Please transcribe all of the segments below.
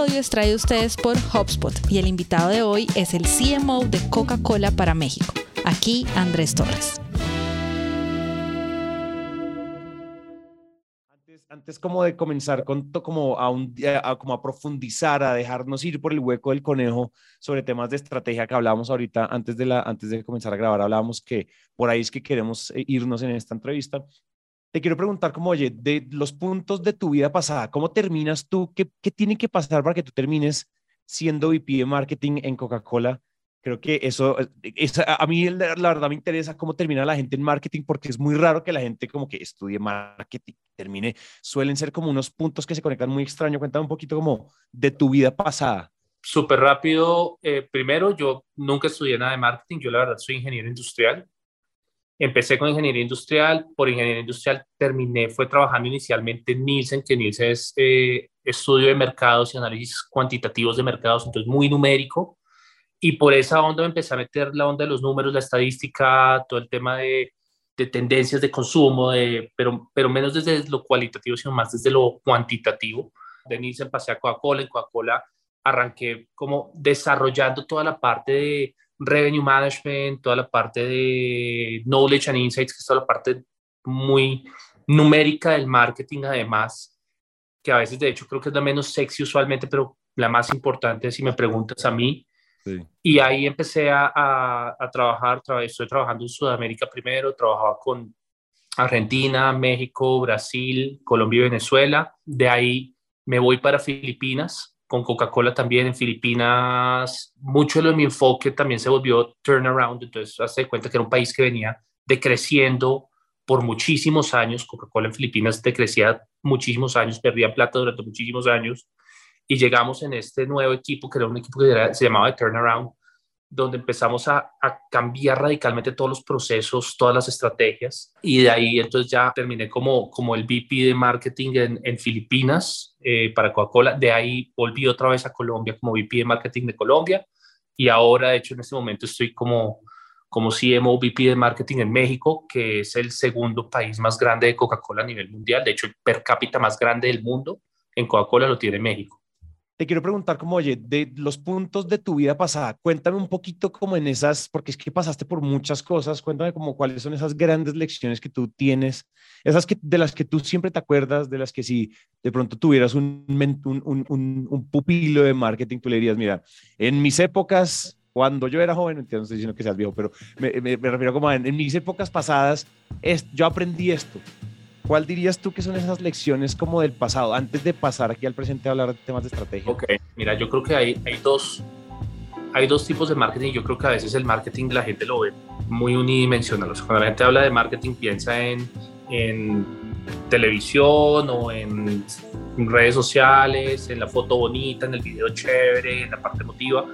Episodio es traído a ustedes por HubSpot y el invitado de hoy es el CMO de Coca-Cola para México. Aquí Andrés Torres. Antes, como de comenzar con como a, un, a, como a profundizar, a dejarnos ir por el hueco del conejo sobre temas de estrategia que hablábamos ahorita antes de, la, antes de comenzar a grabar, hablábamos que por ahí es que queremos eh, irnos en esta entrevista te quiero preguntar como, oye, de los puntos de tu vida pasada, ¿cómo terminas tú? ¿Qué, qué tiene que pasar para que tú termines siendo VP de marketing en Coca-Cola? Creo que eso, a mí la, verdad me interesa cómo termina la gente en marketing porque es muy raro que la gente como que estudie marketing, termine, suelen ser como unos puntos que se conectan muy extraño. Cuéntame un poquito como de tu vida pasada. Súper rápido. Eh, primero, yo nunca estudié nada de marketing, yo la verdad soy ingeniero industrial. Empecé con ingeniería industrial, por ingeniería industrial terminé, fue trabajando inicialmente en Nielsen, que Nielsen es eh, estudio de mercados y análisis cuantitativos de mercados, entonces muy numérico. Y por esa onda me empecé a meter la onda de los números, la estadística, todo el tema de, de tendencias de consumo, de, pero, pero menos desde lo cualitativo, sino más desde lo cuantitativo. De Nielsen pasé a Coca-Cola, en Coca-Cola arranqué como desarrollando toda la parte de revenue management, toda la parte de knowledge and insights, que es toda la parte muy numérica del marketing, además, que a veces de hecho creo que es la menos sexy usualmente, pero la más importante si me preguntas a mí. Y ahí empecé a, a, trabajar, estoy trabajando en Sudamérica primero, trabajaba con Argentina, México, Brasil, Colombia y Venezuela. De ahí me voy para Filipinas, con Coca-Cola también en Filipinas, mucho de mi enfoque también se volvió turnaround, entonces hace cuenta que era un país que venía decreciendo por muchísimos años, Coca-Cola en Filipinas decrecía muchísimos años, perdía plata durante muchísimos años, y llegamos en este nuevo equipo, que era un equipo que se llamaba Turnaround, donde empezamos a, cambiar radicalmente todos los procesos, todas las estrategias, y de ahí entonces ya terminé como, como el VP de marketing en, Filipinas eh, para Coca-Cola, de ahí volví otra vez a Colombia como VP de marketing de Colombia, y ahora de hecho en este momento estoy como, como CMO VP de marketing en México, que es el segundo país más grande de Coca-Cola a nivel mundial, de hecho el per cápita más grande del mundo en Coca-Cola lo tiene México te quiero preguntar como, oye, de los puntos de tu vida pasada, cuéntame un poquito como en esas, porque es que pasaste por muchas cosas, cuéntame como cuáles son esas grandes lecciones que tú tienes, esas que, de las que tú siempre te acuerdas, de las que si de pronto tuvieras un, un, un, un pupilo de marketing, tú le dirías, mira, en mis épocas, cuando yo era joven, no estoy diciendo que seas viejo, pero me, me, refiero como en, en, mis épocas pasadas, es, yo aprendí esto, ¿Cuál dirías tú que son esas lecciones como del pasado, antes de pasar aquí al presente a hablar de temas de estrategia? Ok, mira, yo creo que hay, hay, dos, hay dos tipos de marketing. Yo creo que a veces el marketing la gente lo ve muy unidimensional. cuando la gente habla de marketing piensa en, en televisión o en redes sociales, en la foto bonita, en el video chévere, en la parte emotiva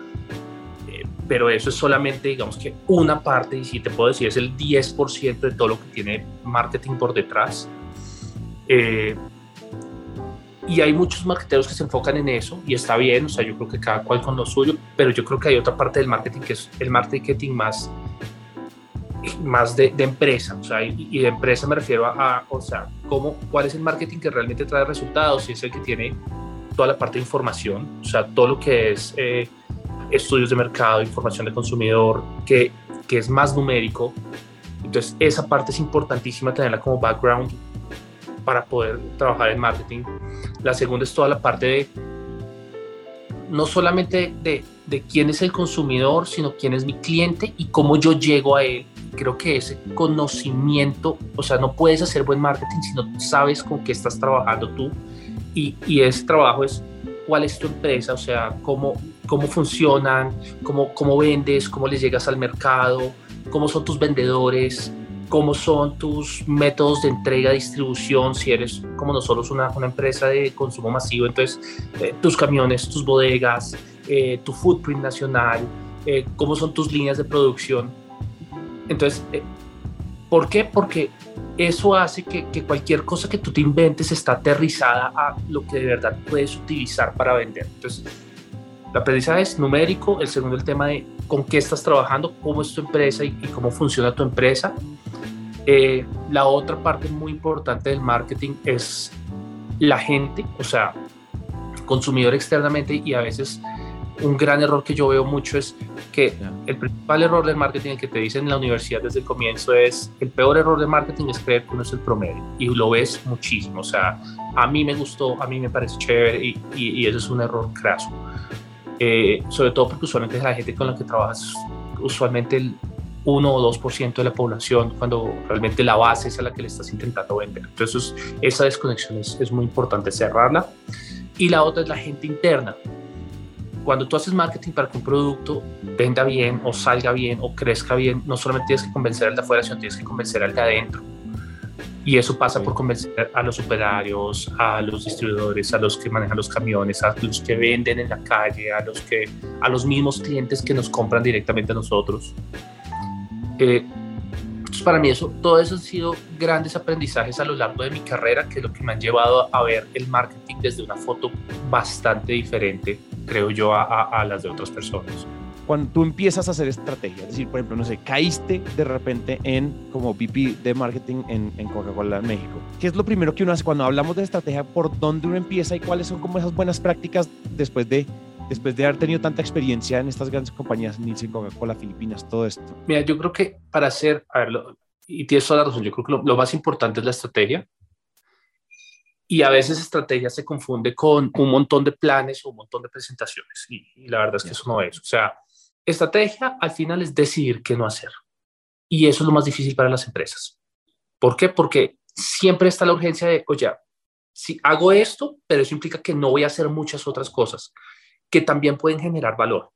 eh, pero eso es solamente, digamos que una parte, y si te puedo decir, es el 10% de todo lo que tiene marketing por detrás. Eh, y hay muchos marketeros que se enfocan en eso y está bien, o sea, yo creo que cada cual con lo suyo, pero yo creo que hay otra parte del marketing que es el marketing más, más de, empresa, o sea, y, de empresa me refiero a, o sea, cómo, cuál es el marketing que realmente trae resultados, si es el que tiene toda la parte de información, o sea, todo lo que es eh, estudios de mercado, información de consumidor, que, que es más numérico. Entonces, esa parte es importantísima tenerla como background para poder trabajar en marketing. La segunda es toda la parte de, no solamente de, de quién es el consumidor, sino quién es mi cliente y cómo yo llego a él. Creo que ese conocimiento, o sea, no puedes hacer buen marketing si no sabes con qué estás trabajando tú. Y, y ese trabajo es cuál es tu empresa, o sea, cómo, cómo funcionan, cómo, cómo vendes, cómo les llegas al mercado, cómo son tus vendedores, cómo son tus métodos de entrega, distribución, si eres como nosotros una, una empresa de consumo masivo, entonces eh, tus camiones, tus bodegas, eh, tu footprint nacional, eh, cómo son tus líneas de producción. entonces, eh, ¿por qué? Porque eso hace que, que, cualquier cosa que tú te inventes está aterrizada a lo que de verdad puedes utilizar para vender. Entonces, la aprendizaje es numérico, el segundo el tema de con qué estás trabajando, cómo es tu empresa y, y cómo funciona tu empresa. Eh, la otra parte muy importante del marketing es la gente, o sea, consumidor externamente y a veces un gran error que yo veo mucho es que el principal error del marketing que te dicen en la universidad desde el comienzo es el peor error del marketing es creer que uno es el promedio y lo ves muchísimo, o sea, a mí me gustó, a mí me parece chévere y, y, eso es un error craso. Eh, sobre todo porque usualmente la gente con la que trabajas, usualmente el 1 o 2% de la población, cuando realmente la base es a la que le estás intentando vender. Entonces, esa desconexión es, es muy importante cerrarla. Y la otra es la gente interna. Cuando tú haces marketing para que un producto venda bien o salga bien o crezca bien, no solamente tienes que convencer al de afuera, sino tienes que convencer al de adentro. Y eso pasa por convencer a los operarios, a los distribuidores, a los que manejan los camiones, a los que venden en la calle, a los, que, a los mismos clientes que nos compran directamente a nosotros. Eh, para mí eso, todo eso han sido grandes aprendizajes a lo largo de mi carrera, que es lo que me han llevado a ver el marketing desde una foto bastante diferente, creo yo, a, a las de otras personas cuando tú empiezas a hacer estrategia, es decir, por ejemplo, no sé, caíste de repente en como VP de marketing en, en Coca-Cola México. ¿Qué es lo primero que uno hace cuando hablamos de estrategia? ¿Por dónde uno empieza y cuáles son como esas buenas prácticas después de, después de haber tenido tanta experiencia en estas grandes compañías, Nielsen, Coca-Cola, Filipinas, todo esto? Mira, yo creo que para hacer, a ver, y tienes toda la razón, yo creo que lo, lo más importante es la estrategia y a veces estrategia se confunde con un montón de planes o un montón de presentaciones y, y, la verdad es que eso no es. O sea, Estrategia al final es decidir qué no hacer. Y eso es lo más difícil para las empresas. ¿Por qué? Porque siempre está la urgencia de, oye, si hago esto, pero eso implica que no voy a hacer muchas otras cosas que también pueden generar valor.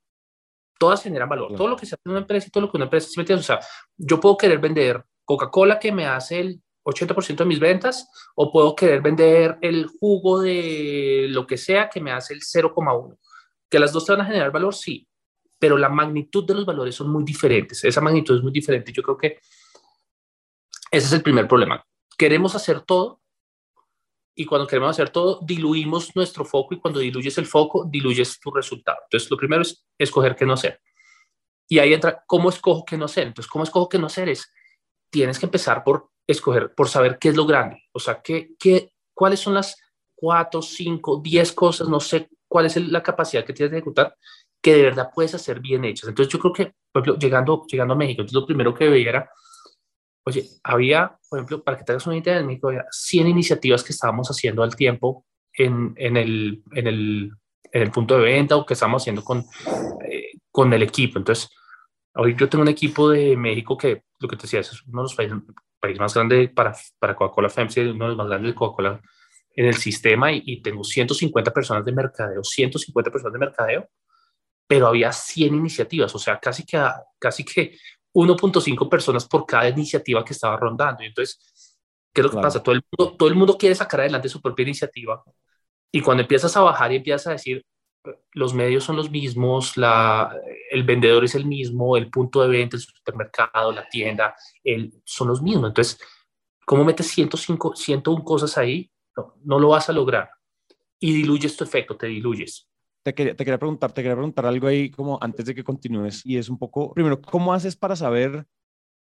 Todas generan valor. Todo lo que se hace en una empresa y todo lo que una empresa se mete. O sea, yo puedo querer vender Coca-Cola que me hace el 80% de mis ventas o puedo querer vender el jugo de lo que sea que me hace el 0,1. Que las dos te van a generar valor, sí, pero la magnitud de los valores son muy diferentes. Esa magnitud es muy diferente. Yo creo que ese es el primer problema. Queremos hacer todo y cuando queremos hacer todo, diluimos nuestro foco y cuando diluyes el foco, diluyes tu resultado. Entonces, lo primero es escoger qué no hacer. Y ahí entra, ¿cómo escojo qué no hacer? Entonces, ¿cómo escojo qué no hacer? Es, tienes que empezar por escoger, por saber qué es lo grande. O sea, qué, qué, cuáles son las cuatro, cinco, diez cosas, no sé cuál es la capacidad que tienes de ejecutar que de verdad puedes hacer bien hechas. Entonces yo creo que, por ejemplo, llegando, llegando a México, entonces lo primero que veía era, oye, había, por ejemplo, para que te hagas una idea, en México había 100 iniciativas que estábamos haciendo al tiempo en, en, el, en, el, en el punto de venta o que estábamos haciendo con, eh, con el equipo. Entonces, hoy yo tengo un equipo de México que, lo que te decía, es uno de los países, más grandes para, para Coca-Cola FEMSI, uno de los más grandes de Coca-Cola en el sistema y, y tengo 150 personas de mercadeo, 150 personas de mercadeo pero había 100 iniciativas, o sea, casi que, casi que 1.5 personas por cada iniciativa que estaba rondando. Y entonces, ¿qué es lo que pasa? Todo el, mundo, todo el mundo quiere sacar adelante su propia iniciativa. Y cuando empiezas a bajar y empiezas a decir, los medios son los mismos, la, el vendedor es el mismo, el punto de venta, el supermercado, la tienda, el, son los mismos. Entonces, ¿cómo metes 105, 101 cosas ahí? No, no lo vas a lograr. Y diluyes tu efecto, te diluyes te quería, te quería preguntar, te quería preguntar algo ahí como antes de que continúes y es un poco, primero, ¿cómo haces para saber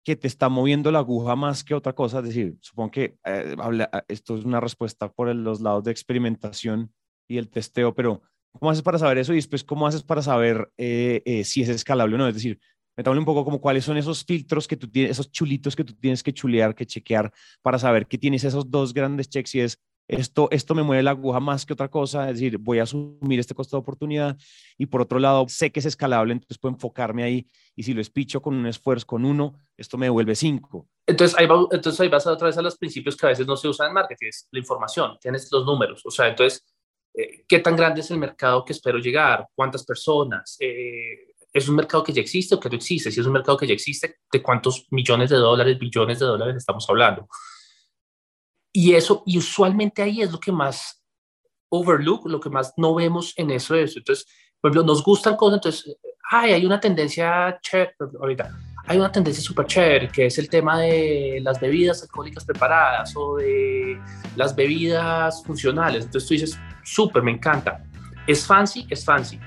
que te está moviendo la aguja más que otra cosa? Es decir, supongo que eh, habla, esto es una respuesta por los lados de experimentación y el testeo, pero ¿cómo haces para saber eso? Y después, ¿cómo haces para saber eh, eh, si es escalable o no? Es decir, me un poco como cuáles son esos filtros que tú tienes, esos chulitos que tú tienes que chulear, que chequear para saber que tienes esos dos grandes checks y es esto, esto me mueve la aguja más que otra cosa, es decir, voy a asumir este costo de oportunidad y por otro lado sé que es escalable, entonces puedo enfocarme ahí y si lo espicho con un esfuerzo, con uno, esto me devuelve cinco. Entonces ahí, entonces ahí vas otra vez a los principios que a veces no se usan en marketing, es la información, tienes los números, o sea, entonces, eh, ¿qué tan grande es el mercado que espero llegar? ¿Cuántas personas? Eh, ¿Es un mercado que ya existe o que no existe? Si es un mercado que ya existe, ¿de cuántos millones de dólares, billones de dólares estamos hablando? Y eso, y usualmente ahí es lo que más overlook, lo que más no vemos en eso eso. Entonces, por ejemplo, nos gustan cosas, entonces, ay, hay una tendencia, ahorita, hay una tendencia súper chévere, que es el tema de las bebidas alcohólicas preparadas o de las bebidas funcionales. Entonces tú dices, súper, me encanta. ¿Es fancy? Es fancy.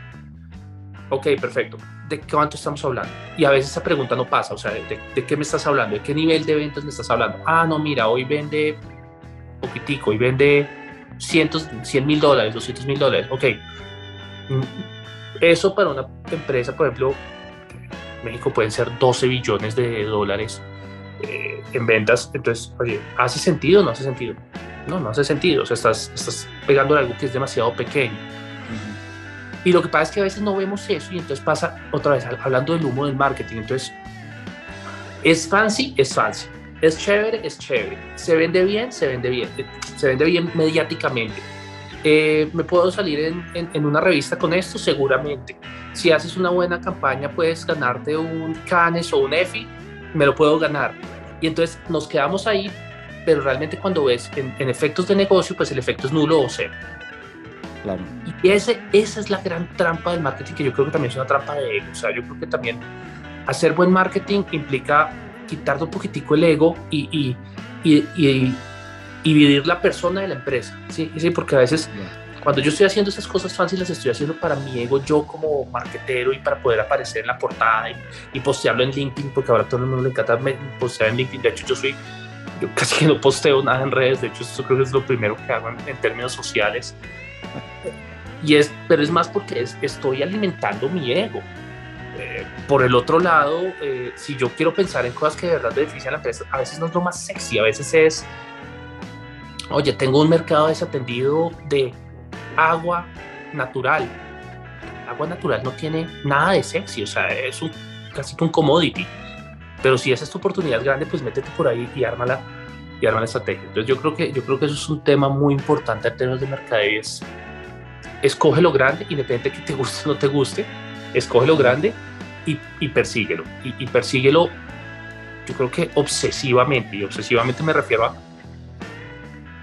Ok, perfecto. ¿De cuánto estamos hablando? Y a veces esa pregunta no pasa, o sea, ¿de, de qué me estás hablando? ¿De qué nivel de ventas me estás hablando? Ah, no, mira, hoy vende poquitico, hoy vende cientos, 100 mil dólares, 200 mil dólares. Ok. Mm, eso para una empresa, por ejemplo, México pueden ser 12 billones de dólares eh, en ventas. Entonces, oye, ¿hace sentido o no hace sentido? No, no hace sentido. O sea, estás, estás pegando algo que es demasiado pequeño. Y lo que pasa es que a veces no vemos eso y entonces pasa otra vez hablando del humo del marketing. Entonces, es fancy, es fancy. Es chévere, es chévere. Se vende bien, se vende bien. Se vende bien mediáticamente. Eh, ¿Me puedo salir en, en, una revista con esto? Seguramente. Si haces una buena campaña, puedes ganarte un Canes o un EFI, me lo puedo ganar. Y entonces nos quedamos ahí, pero realmente cuando ves en, en efectos de negocio, pues el efecto es nulo o cero. Claro. Y ese, esa es la gran trampa del marketing, que yo creo que también es una trampa de ego. O sea, yo creo que también hacer buen marketing implica quitarle un poquitico el ego y, y, y, y, vivir la persona de la empresa. Sí, sí porque a veces cuando yo estoy haciendo esas cosas fáciles, estoy haciendo para mi ego, yo como marketero y para poder aparecer en la portada y, postearlo en LinkedIn, porque ahora todo el mundo le encanta postear en LinkedIn. De hecho, yo soy, yo casi que no posteo nada en redes. De hecho, eso creo que es lo primero que hago en términos sociales y es, pero es más porque es, estoy alimentando mi ego. Eh, por el otro lado, eh, si yo quiero pensar en cosas que de verdad benefician a la empresa, a veces no es lo más sexy, a veces es, oye, tengo un mercado desatendido de agua natural. agua natural no tiene nada de sexy, o sea, es un, casi que un commodity. Pero si esa es tu oportunidad grande, pues métete por ahí y ármala, y arma la estrategia. Entonces yo creo que, yo creo que eso es un tema muy importante en términos de mercadeo, escoge lo grande, independiente de que te guste o no te guste, escoge lo grande y, persíguelo. Y, persíguelo, yo creo que obsesivamente, y obsesivamente me refiero a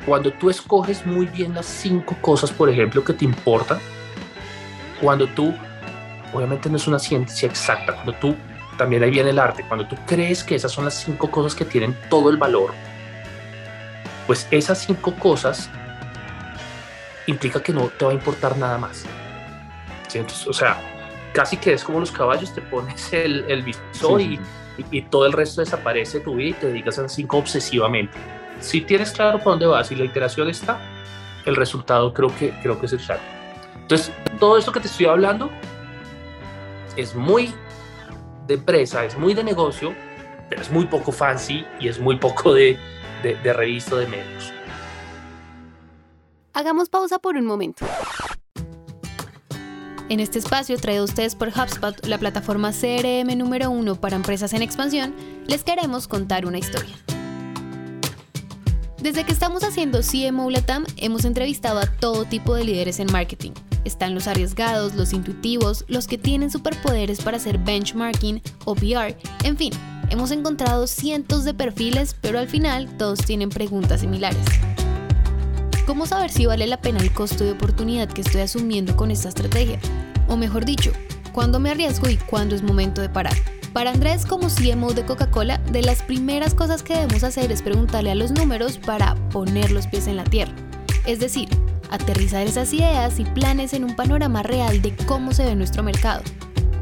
cuando tú escoges muy bien las cinco cosas, por ejemplo, que te importan, cuando tú, obviamente no es una ciencia exacta, cuando tú, también ahí viene el arte, cuando tú crees que esas son las cinco cosas que tienen todo el valor, pues esas cinco cosas implica que no te va a importar nada más. o sea, casi que es como los caballos, te pones el, el visor y, y, todo el resto desaparece de tu vida y te dedicas a cinco obsesivamente. Si tienes claro para dónde vas y la iteración está, el resultado creo que, creo que es exacto. Entonces, todo esto que te estoy hablando es muy de empresa, es muy de negocio, pero es muy poco fancy y es muy poco de, de, de revista de medios. Hagamos pausa por un momento. En este espacio traído a ustedes por HubSpot, la plataforma CRM número uno para empresas en expansión, les queremos contar una historia. Desde que estamos haciendo CMO Latam, hemos entrevistado a todo tipo de líderes en marketing. Están los arriesgados, los intuitivos, los que tienen superpoderes para hacer benchmarking o PR, en fin, hemos encontrado cientos de perfiles, pero al final todos tienen preguntas similares. ¿Cómo saber si vale la pena el costo de oportunidad que estoy asumiendo con esta estrategia? O mejor dicho, ¿cuándo me arriesgo y cuándo es momento de parar? Para Andrés, como CMO de Coca-Cola, de las primeras cosas que debemos hacer es preguntarle a los números para poner los pies en la tierra. Es decir, aterrizar esas ideas y planes en un panorama real de cómo se ve nuestro mercado.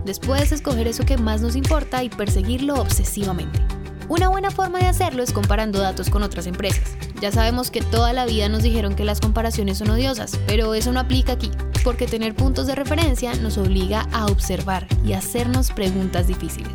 Después, escoger eso que más nos importa y perseguirlo obsesivamente. Una buena forma de hacerlo es comparando datos con otras empresas. Ya sabemos que toda la vida nos dijeron que las comparaciones son odiosas, pero eso no aplica aquí, porque tener puntos de referencia nos obliga a observar y hacernos preguntas difíciles.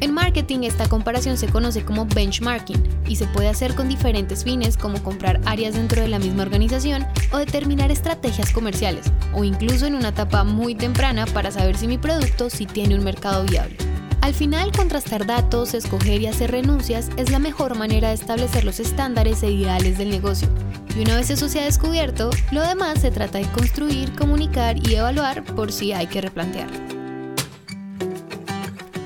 En marketing esta comparación se conoce como benchmarking y se puede hacer con diferentes fines como comprar áreas dentro de la misma organización o determinar estrategias comerciales o incluso en una etapa muy temprana para saber si mi producto sí tiene un mercado viable. Al final, contrastar datos, escoger y hacer renuncias es la mejor manera de establecer los estándares e ideales del negocio. Y una vez eso se ha descubierto, lo demás se trata de construir, comunicar y evaluar por si hay que replantear.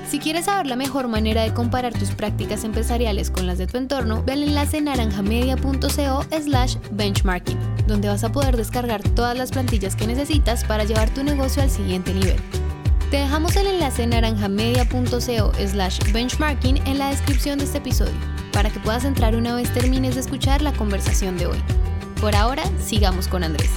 Si quieres saber la mejor manera de comparar tus prácticas empresariales con las de tu entorno, ve al enlace naranjamedia.co slash benchmarking, donde vas a poder descargar todas las plantillas que necesitas para llevar tu negocio al siguiente nivel. Te dejamos el enlace naranjamedia.co slash benchmarking en la descripción de este episodio para que puedas entrar una vez termines de escuchar la conversación de hoy. Por ahora, sigamos con Andrés.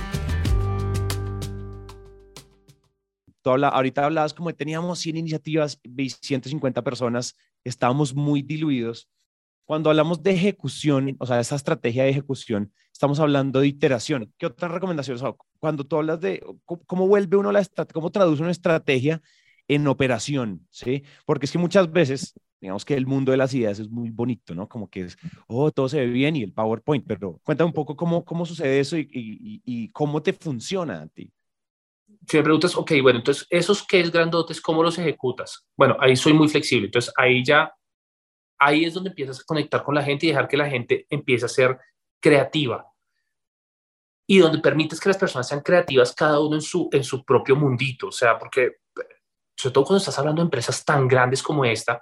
ahorita hablabas como teníamos 100 iniciativas y 150 personas, estábamos muy diluidos. Cuando hablamos de ejecución, o sea, esa estrategia de ejecución, estamos hablando de iteración. ¿Qué otras recomendaciones? cuando tú hablas de cómo vuelve uno la cómo traduce una estrategia en operación, ¿sí? Porque es que muchas veces, digamos que el mundo de las ideas es muy bonito, ¿no? Como que es, oh, todo se ve bien y el PowerPoint, pero cuéntame un poco cómo, cómo sucede eso y, y, y cómo te funciona a ti si me preguntas, ok, bueno, entonces esos que es grandotes, ¿cómo los ejecutas? Bueno, ahí soy muy flexible, entonces ahí ya, ahí es donde empiezas a conectar con la gente y dejar que la gente empiece a ser creativa. Y donde permites que las personas sean creativas cada uno en su, en su propio mundito, o sea, porque sobre todo cuando estás hablando de empresas tan grandes como esta,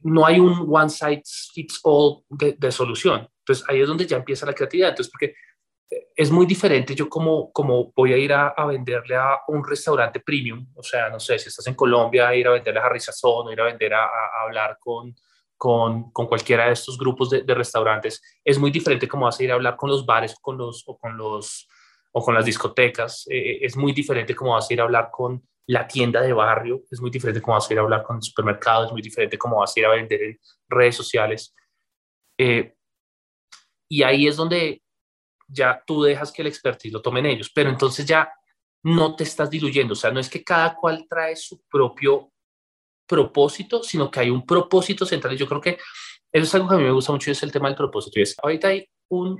no hay un one size fits all de, de solución. Entonces ahí es donde ya empieza la creatividad. Entonces, porque es muy diferente yo como, como voy a ir a, venderle a un restaurante premium, o sea, no sé, si estás en Colombia, ir a venderle a Harry o ir a vender a, hablar con, con, con, cualquiera de estos grupos de, restaurantes, es muy diferente como vas a ir a hablar con los bares con, los, o con, los, o con las discotecas, eh, es muy diferente como vas a ir a hablar con la tienda de barrio, es muy diferente como vas a ir a hablar con el supermercado, es muy diferente como vas a ir a vender en redes sociales. Eh, y ahí es donde ya tú dejas que el expertise lo tomen ellos, pero entonces ya no te estás diluyendo, o sea, no es que cada cual trae su propio propósito, sino que hay un propósito central. Y yo creo que eso es algo que a mí me gusta mucho, es el tema del propósito. Y es, ahorita hay un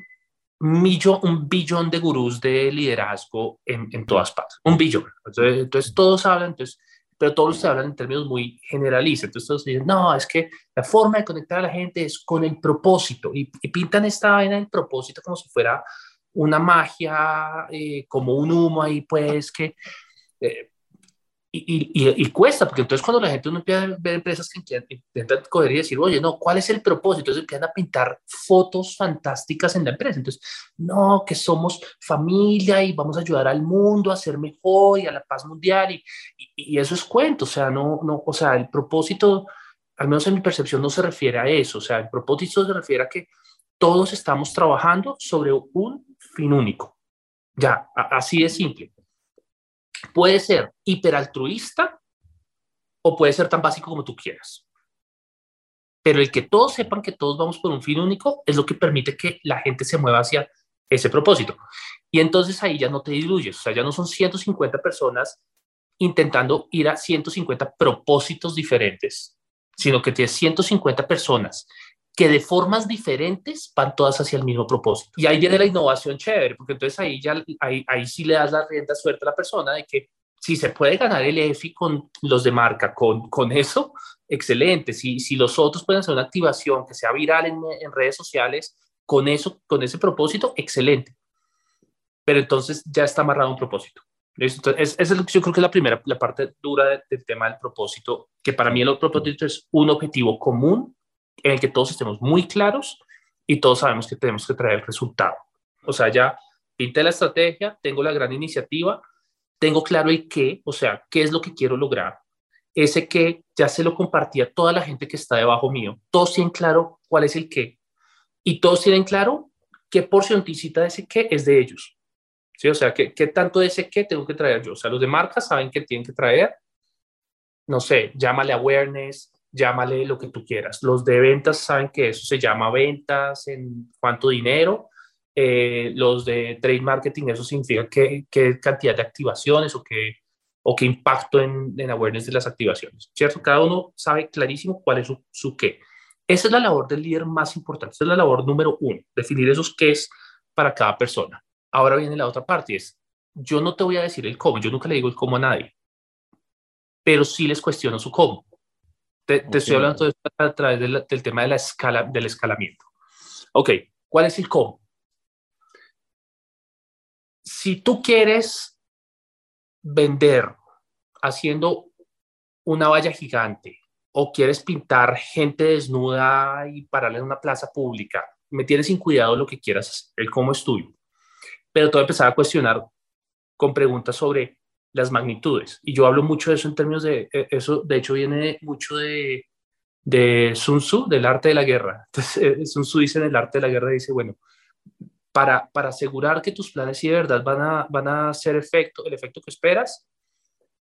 millón, un billón de gurús de liderazgo en, en todas partes, un billón. Entonces, entonces, todos hablan, entonces, pero todos hablan en términos muy generalistas. Entonces todos dicen, no, es que la forma de conectar a la gente es con el propósito y, pintan esta vaina del propósito como si fuera una magia, eh, como un humo ahí, pues que eh, y, y, cuesta, porque entonces cuando la gente uno empieza a ver empresas que intentan coger y decir, oye, no, ¿cuál es el propósito? Entonces empiezan a pintar fotos fantásticas en la empresa. Entonces, no, que somos familia y vamos a ayudar al mundo a ser mejor y a la paz mundial. Y, y, eso es cuento, o sea, no, no, o sea, el propósito, al menos en mi percepción, no se refiere a eso. O sea, el propósito se refiere a que todos estamos trabajando sobre un fin único. Ya, así de simple. Puede ser hiperaltruista o puede ser tan básico como tú quieras. Pero el que todos sepan que todos vamos por un fin único es lo que permite que la gente se mueva hacia ese propósito. Y entonces ahí ya no te diluyes, o sea, ya no son 150 personas intentando ir a 150 propósitos diferentes, sino que tienes 150 personas que de formas diferentes van todas hacia el mismo propósito. Y ahí viene la innovación chévere, porque entonces ahí ya ahí, ahí sí le das la rienda suerte a la persona de que si se puede ganar el EFI con los de marca, con, con eso, excelente. Si, si los otros pueden hacer una activación que sea viral en, en redes sociales, con eso, con ese propósito, excelente. Pero entonces ya está amarrado un propósito. Entonces, es, es yo creo que es la primera, la parte dura del tema del propósito, que para mí el propósito es un objetivo común en el que todos estemos muy claros y todos sabemos que tenemos que traer el resultado. O sea, ya pinté la estrategia, tengo la gran iniciativa, tengo claro el qué, o sea, qué es lo que quiero lograr. Ese qué ya se lo compartí a toda la gente que está debajo mío. Todos tienen claro cuál es el qué. Y todos tienen claro qué porcioncita de ese qué es de ellos. ¿Sí? O sea, ¿qué, tanto de ese qué tengo que traer yo. O sea, los de marca saben que tienen que traer, no sé, llámale awareness, llámale lo que tú quieras. Los de ventas saben que eso se llama ventas, en cuánto dinero. Eh, los de trade marketing, eso significa qué, qué cantidad de activaciones o qué, o qué impacto en, en, awareness de las activaciones, ¿cierto? Cada uno sabe clarísimo cuál es su, su qué. Esa es la labor del líder más importante, esa es la labor número uno, definir esos qué es para cada persona. Ahora viene la otra parte, es, yo no te voy a decir el cómo, yo nunca le digo el cómo a nadie, pero sí les cuestiono su cómo. Te, estoy hablando de a través del tema de la escala, del escalamiento. Ok, ¿cuál es el cómo? Si tú quieres vender haciendo una valla gigante o quieres pintar gente desnuda y pararla en una plaza pública, me tienes sin cuidado lo que quieras el cómo es tuyo. Pero te voy a empezar a cuestionar con preguntas sobre las magnitudes. Y yo hablo mucho de eso en términos de, eh, eso de hecho viene mucho de, de Sun Tzu, del arte de la guerra. Entonces, eh, Sun Tzu dice en el arte de la guerra, dice, bueno, para, para asegurar que tus planes sí de verdad van a, van a hacer efecto, el efecto que esperas,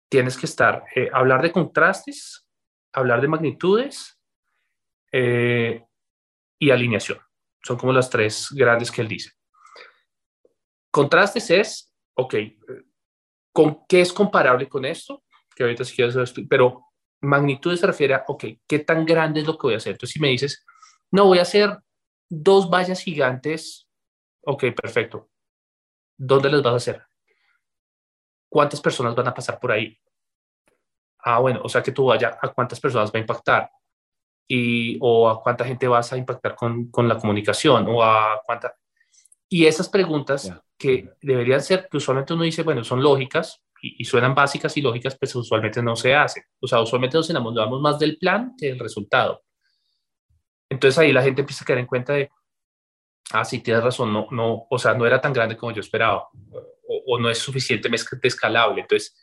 tienes que estar, eh, hablar de contrastes, hablar de magnitudes y alineación. Son como las tres grandes que él dice. Contrastes es, ok, ¿con qué es comparable con esto? Que ahorita si quieres, pero magnitud se refiere a, ok, ¿qué tan grande es lo que voy a hacer? Entonces, si me dices, no, voy a hacer dos vallas gigantes, ok, perfecto. ¿Dónde las vas a hacer? ¿Cuántas personas van a pasar por ahí? Ah, bueno, o sea que tú vaya a cuántas personas va a impactar y, o a cuánta gente vas a impactar con, con la comunicación o a cuánta... Y esas preguntas que deberían ser, que usualmente uno dice, bueno, son lógicas, y, suenan básicas y lógicas, pero usualmente no se hace. O sea, usualmente nos enamoramos más del plan que del resultado. Entonces ahí la gente empieza a caer en cuenta de, ah, sí, tienes razón, no, no, o sea, no era tan grande como yo esperaba, o, no es suficientemente escalable. Entonces,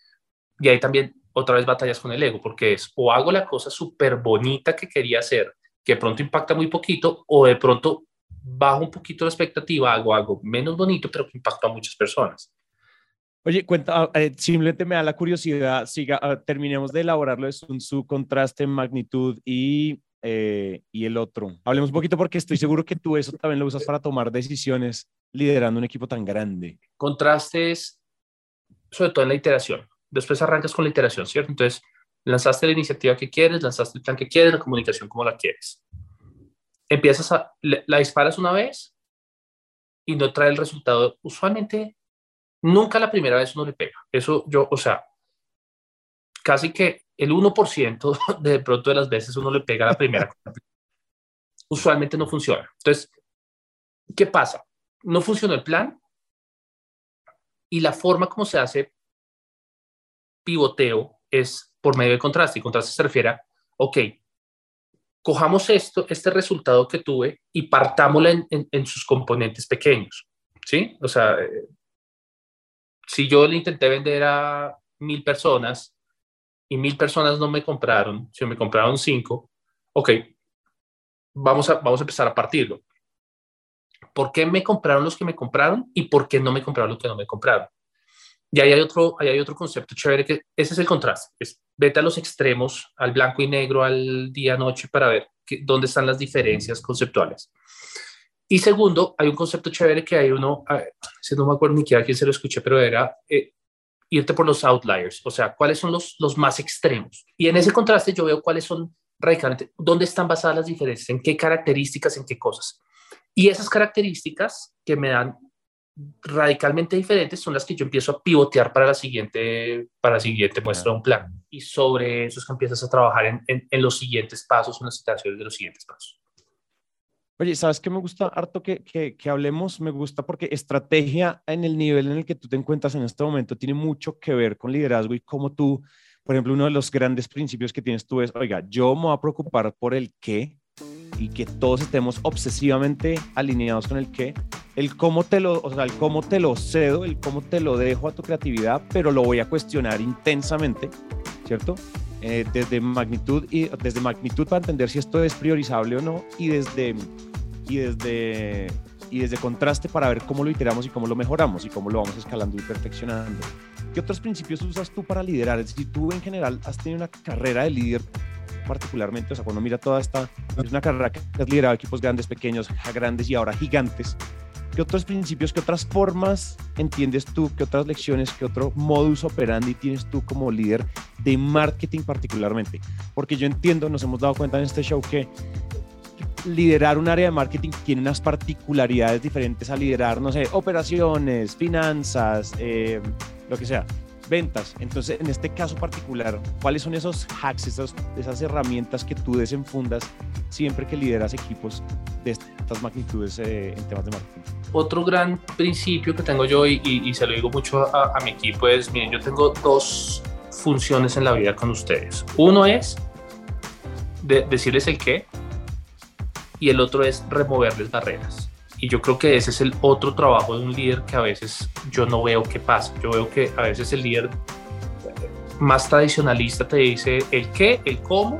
y ahí también otra vez batallas con el ego, porque es o hago la cosa súper bonita que quería hacer, que de pronto impacta muy poquito, o de pronto bajo un poquito la expectativa, hago algo menos bonito, pero que impacta a muchas personas. Oye, cuenta, ah, eh, simplemente me da la curiosidad, siga, ah, terminemos de elaborarlo de Sun Tzu, contraste, magnitud y, eh, y el otro. Hablemos un poquito porque estoy seguro que tú eso también lo usas para tomar decisiones liderando un equipo tan grande. Contrastes, sobre todo en la iteración. Después arrancas con la iteración, ¿cierto? Entonces, lanzaste la iniciativa que quieres, lanzaste el plan que quieres, la comunicación como la quieres. Empiezas a, la disparas una vez y no trae el resultado. Usualmente Nunca la primera vez uno le pega. Eso yo, o sea, casi que el 1% de pronto de las veces uno le pega la primera. Usualmente no funciona. Entonces, ¿qué pasa? No funcionó el plan y la forma como se hace pivoteo es por medio de contraste. Y contraste se refiere a, ok, cojamos esto, este resultado que tuve y partámoslo en, en sus componentes pequeños. ¿Sí? O sea, si yo le intenté vender a mil personas y mil personas no me compraron, si me compraron cinco, ok, vamos a, vamos a empezar a partirlo. ¿Por qué me compraron los que me compraron y por qué no me compraron los que no me compraron? Y ahí hay otro, ahí hay otro concepto chévere que ese es el contraste. Es, vete a los extremos, al blanco y negro, al día-noche para ver dónde están las diferencias conceptuales. Y segundo, hay un concepto chévere que hay uno, si no me acuerdo ni quién se lo escuché, pero era eh, irte por los outliers, o sea, cuáles son los, los más extremos. Y en ese contraste yo veo cuáles son radicalmente, dónde están basadas las diferencias, en qué características, en qué cosas. Y esas características que me dan radicalmente diferentes son las que yo empiezo a pivotear para la siguiente, para la siguiente muestra de un plan. Y sobre eso es que empiezas a trabajar en, en, en los siguientes pasos, en las situaciones de los siguientes pasos. Oye, ¿sabes qué me gusta harto que, que, que, hablemos? Me gusta porque estrategia en el nivel en el que tú te encuentras en este momento tiene mucho que ver con liderazgo y cómo tú, por ejemplo, uno de los grandes principios que tienes tú es, oiga, yo me voy a preocupar por el qué y que todos estemos obsesivamente alineados con el qué, el cómo te lo, o sea, el cómo te lo cedo, el cómo te lo dejo a tu creatividad, pero lo voy a cuestionar intensamente, ¿cierto? Eh, desde magnitud y desde magnitud para entender si esto es priorizable o no y desde y desde y desde contraste para ver cómo lo iteramos y cómo lo mejoramos y cómo lo vamos escalando y perfeccionando. ¿Qué otros principios usas tú para liderar? Es decir, tú en general has tenido una carrera de líder particularmente, o sea, cuando mira toda esta, es una carrera que has liderado equipos grandes, pequeños, grandes y ahora gigantes. ¿Qué otros principios, qué otras formas entiendes tú, qué otras lecciones, qué otro modus operandi tienes tú como líder de marketing particularmente? Porque yo entiendo, nos hemos dado cuenta en este show que liderar un área de marketing tiene unas particularidades diferentes a liderar, no sé, operaciones, finanzas, eh, lo que sea ventas. Entonces, en este caso particular, ¿cuáles son esos hacks, esas, herramientas que tú desenfundas siempre que lideras equipos de estas magnitudes eh, en temas de marketing? Otro gran principio que tengo yo y, se lo digo mucho a, mi equipo es, miren, yo tengo dos funciones en la vida con ustedes. Uno es de decirles el qué y el otro es removerles barreras. Y yo creo que ese es el otro trabajo de un líder que a veces yo no veo que pasa. Yo veo que a veces el líder más tradicionalista te dice el qué, el cómo,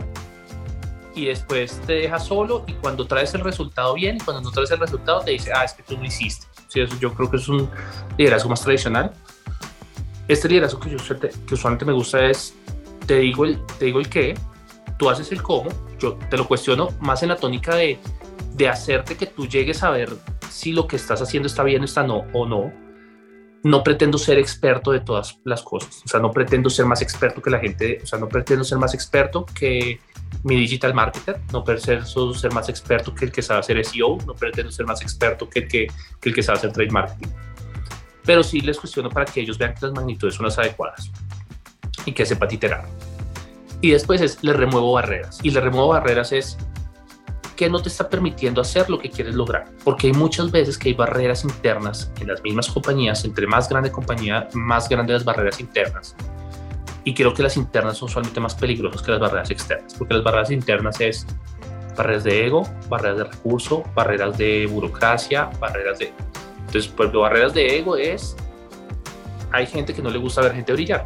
y después te deja solo y cuando traes el resultado bien y cuando no traes el resultado te dice, ah, es que tú no hiciste. Sí, eso yo creo que es un liderazgo más tradicional. Este liderazgo que, yo, que usualmente me gusta es, te digo, el, te digo el qué, tú haces el cómo, yo te lo cuestiono más en la tónica de, de hacerte que tú llegues a ver si lo que estás haciendo está bien está no, o no. No pretendo ser experto de todas las cosas, o sea, no pretendo ser más experto que la gente, o sea, no pretendo ser más experto que mi digital marketer, no pretendo ser más experto que el que sabe hacer SEO, no pretendo ser más experto que el que, sabe hacer trade marketing. Pero sí les cuestiono para que ellos vean que las magnitudes son las adecuadas y que sepa titerar. Y después es, le remuevo barreras. Y le remuevo barreras es, que no te está permitiendo hacer lo que quieres lograr. Porque hay muchas veces que hay barreras internas en las mismas compañías, entre más grande compañía, más grandes las barreras internas. Y creo que las internas son usualmente más peligrosas que las barreras externas, porque las barreras internas es barreras de ego, barreras de recurso, barreras de burocracia, barreras de... Entonces, pues barreras de ego es, hay gente que no le gusta ver gente brillar,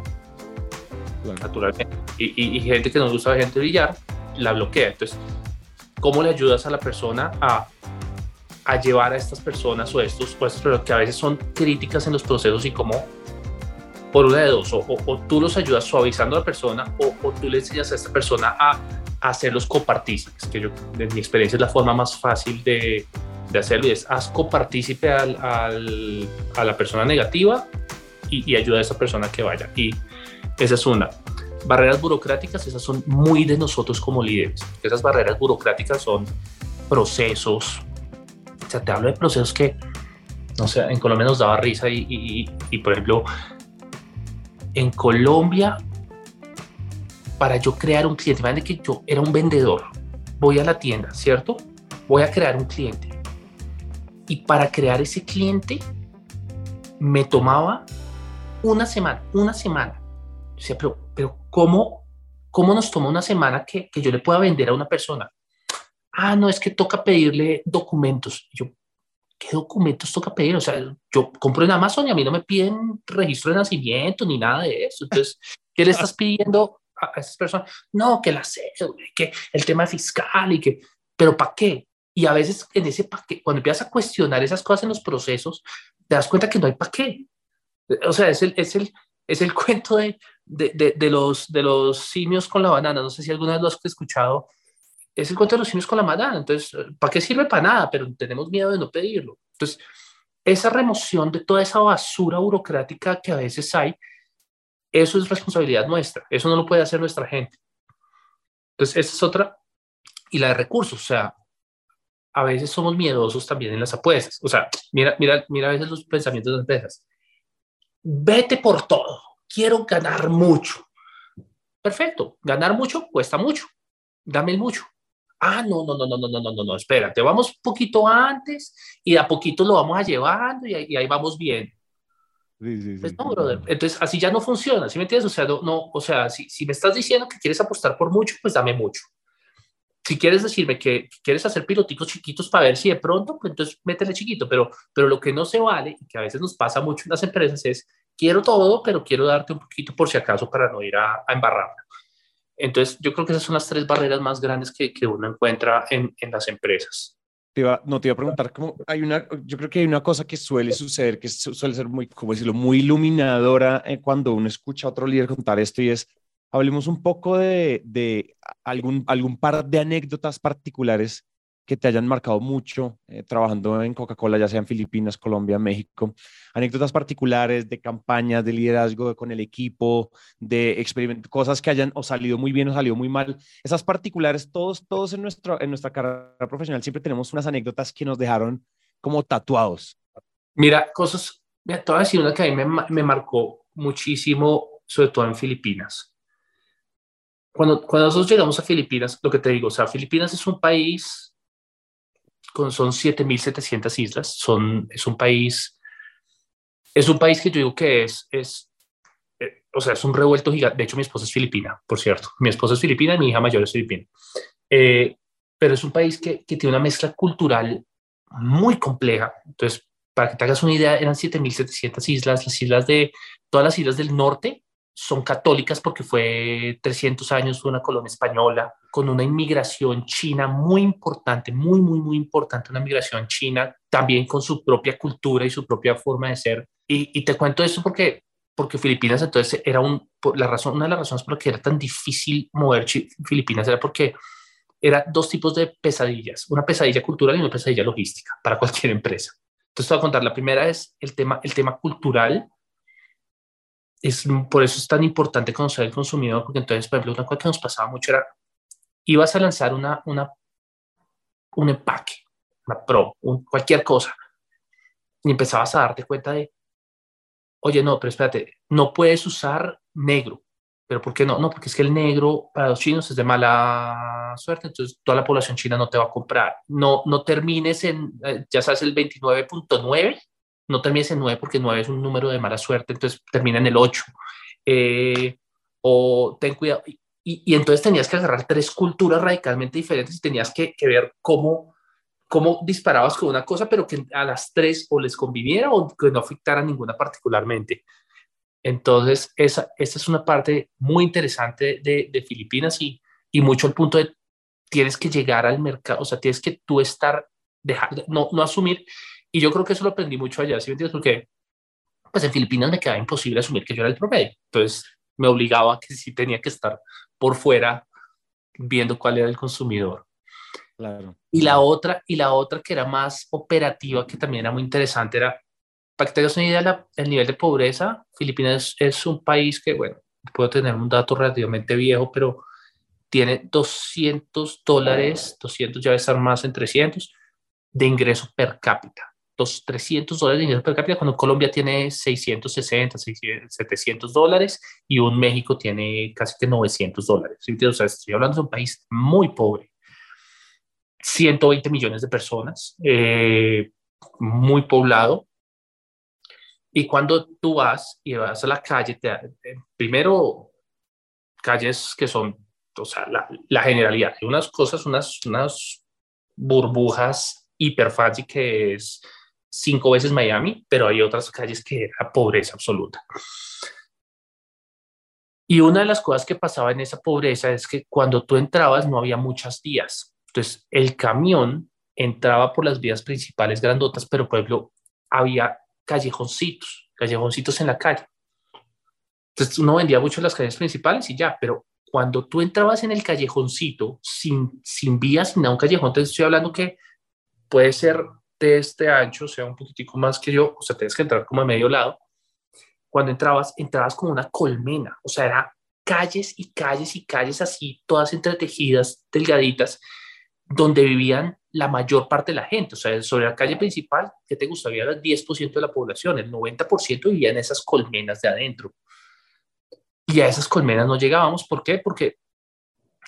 naturalmente, y, y, gente que no le gusta ver gente brillar, la bloquea. Entonces, ¿Cómo le ayudas a la persona a, a llevar a estas personas o estos, puestos pero que a veces son críticas en los procesos y cómo, por una de dos, o, tú los ayudas suavizando a la persona o, o, tú le enseñas a esta persona a, a hacerlos copartícipes, que yo, en mi experiencia es la forma más fácil de, de hacerlo y es haz copartícipe al, al, a la persona negativa y, y ayuda a esa persona que vaya. Y esa es una barreras burocráticas, esas son muy de nosotros como líderes. Esas barreras burocráticas son procesos. O sea, te hablo de procesos que, no sé, en Colombia nos daba risa y, y, por ejemplo, en Colombia, para yo crear un cliente, imagínate que yo era un vendedor, voy a la tienda, ¿cierto? Voy a crear un cliente. Y para crear ese cliente, me tomaba una semana, una semana. O sea, pero pero ¿cómo, cómo nos toma una semana que, que yo le pueda vender a una persona? Ah, no, es que toca pedirle documentos. yo, ¿qué documentos toca pedir? O sea, yo compro en Amazon y a mí no me piden registro de nacimiento ni nada de eso. Entonces, ¿qué le estás pidiendo a, esas personas? No, que la cédula, que el tema fiscal y que, pero ¿para qué? Y a veces en ese paquete, cuando empiezas a cuestionar esas cosas en los procesos, te das cuenta que no hay para qué. O sea, es el, es el, es el cuento de, de, de, los, de los simios con la banana. No sé si alguna vez lo has escuchado. Es el cuento de los simios con la banana. Entonces, ¿para qué sirve? Para nada, pero tenemos miedo de no pedirlo. Entonces, esa remoción de toda esa basura burocrática que a veces hay, eso es responsabilidad nuestra. Eso no lo puede hacer nuestra gente. Entonces, esa es otra. Y la de recursos, o sea, a veces somos miedosos también en las apuestas. O sea, mira, mira, mira a veces los pensamientos de las empresas. Vete por todo quiero ganar mucho. Perfecto, ganar mucho cuesta mucho. Dame el mucho. Ah, no, no, no, no, no, no, no, no, no, espérate, vamos un poquito antes y a poquito lo vamos a llevando y, ahí, vamos bien. Sí, sí, sí. Pues no, brother. Entonces, así ya no funciona, ¿sí me entiendes? O sea, no, o sea si, si me estás diciendo que quieres apostar por mucho, pues dame mucho. Si quieres decirme que, quieres hacer piloticos chiquitos para ver si de pronto, pues entonces métele chiquito, pero, pero lo que no se vale y que a veces nos pasa mucho en las empresas es quiero todo, pero quiero darte un poquito por si acaso para no ir a, a Entonces, yo creo que esas son las tres barreras más grandes que, que uno encuentra en, en las empresas. Te iba, no te iba a preguntar cómo hay una, yo creo que hay una cosa que suele suceder, que suele ser muy, como decirlo, muy iluminadora eh, cuando uno escucha a otro líder contar esto y es, hablemos un poco de, de algún, algún par de anécdotas particulares que te hayan marcado mucho eh, trabajando en Coca-Cola, ya sea en Filipinas, Colombia, México? Anécdotas particulares de campañas, de liderazgo con el equipo, de cosas que hayan o salido muy bien o salido muy mal. Esas particulares, todos, todos en, nuestro, en nuestra carrera profesional siempre tenemos unas anécdotas que nos dejaron como tatuados. Mira, cosas, me te voy a decir una que a mí me, me marcó muchísimo, sobre todo en Filipinas. Cuando, cuando nosotros llegamos a Filipinas, lo que te digo, o sea, Filipinas es un país son 7.700 islas, son, es un país, es un país que yo digo que es, es eh, o sea, es un revuelto gigante. De hecho, mi esposa es filipina, por cierto. Mi esposa es filipina y mi hija mayor es filipina. Eh, pero es un país que, que, tiene una mezcla cultural muy compleja. Entonces, para que te hagas una idea, eran 7.700 islas, las islas de, todas las islas del norte son católicas porque fue 300 años, una colonia española, con una inmigración china muy importante, muy, muy, muy importante, una migración china, también con su propia cultura y su propia forma de ser. Y, te cuento esto porque, porque Filipinas entonces era un, la razón, una de las razones por las que era tan difícil mover Filipinas era porque era dos tipos de pesadillas, una pesadilla cultural y una pesadilla logística para cualquier empresa. Entonces, te voy a contar, la primera es el tema, el tema cultural, es, por eso es tan importante conocer el consumidor, porque entonces, por ejemplo, una cosa que nos pasaba mucho era, ibas a lanzar una, una, un empaque, una pro, cualquier cosa, y empezabas a darte cuenta de, oye, no, pero espérate, no puedes usar negro. ¿Pero por qué no? No, porque es que el negro para los chinos es de mala suerte, entonces toda la población china no te va a comprar. No, no termines en, eh, ya sabes, el 29.9, no termines en 9 porque 9 es un número de mala suerte, entonces termina en el 8. Eh, o ten cuidado. Y, entonces tenías que agarrar tres culturas radicalmente diferentes y tenías que, que, ver cómo, cómo disparabas con una cosa, pero que a las tres o les conviniera o que no afectara ninguna particularmente. Entonces, esa, esa es una parte muy interesante de, de Filipinas y, y mucho el punto de tienes que llegar al mercado, o sea, tienes que tú estar, dejar, no, no asumir y yo creo que eso lo aprendí mucho allá, ¿sí me entiendes? Porque pues en Filipinas me quedaba imposible asumir que yo era el promedio. Entonces me obligaba a que sí tenía que estar por fuera viendo cuál era el consumidor. Claro. Y la otra, y la otra que era más operativa, que también era muy interesante, era, para que tengas una idea, el nivel de pobreza, Filipinas es, un país que, bueno, puedo tener un dato relativamente viejo, pero tiene 200 dólares, 200 ya debe estar más en 300, de ingreso per cápita los 300 dólares de ingreso per cápita, cuando Colombia tiene 660, 700 dólares y un México tiene casi que 900 dólares. O sea, estoy hablando de un país muy pobre. 120 millones de personas, eh, muy poblado. Y cuando tú vas y vas a la calle, te, eh, primero, calles que son, o sea, la, la generalidad, unas cosas, unas, unas burbujas hiper fancy que es cinco veces Miami, pero hay otras calles que era pobreza absoluta. Y una de las cosas que pasaba en esa pobreza es que cuando tú entrabas no había muchas vías. Entonces, el camión entraba por las vías principales grandotas, pero por ejemplo, había callejoncitos, callejoncitos en la calle. Entonces, uno vendía mucho las calles principales y ya, pero cuando tú entrabas en el callejoncito sin, sin vías, sin nada, un callejón, entonces estoy hablando que puede ser de este ancho, sea un poquitico más que yo, o sea, tienes que entrar como a medio lado. Cuando entrabas, entrabas como una colmena, o sea, era calles y calles y calles así, todas entretejidas, delgaditas, donde vivían la mayor parte de la gente. O sea, sobre la calle principal, ¿qué te gustaría? Era el 10% de la población, el 90% vivía en esas colmenas de adentro. Y a esas colmenas no llegábamos. ¿Por qué? Porque,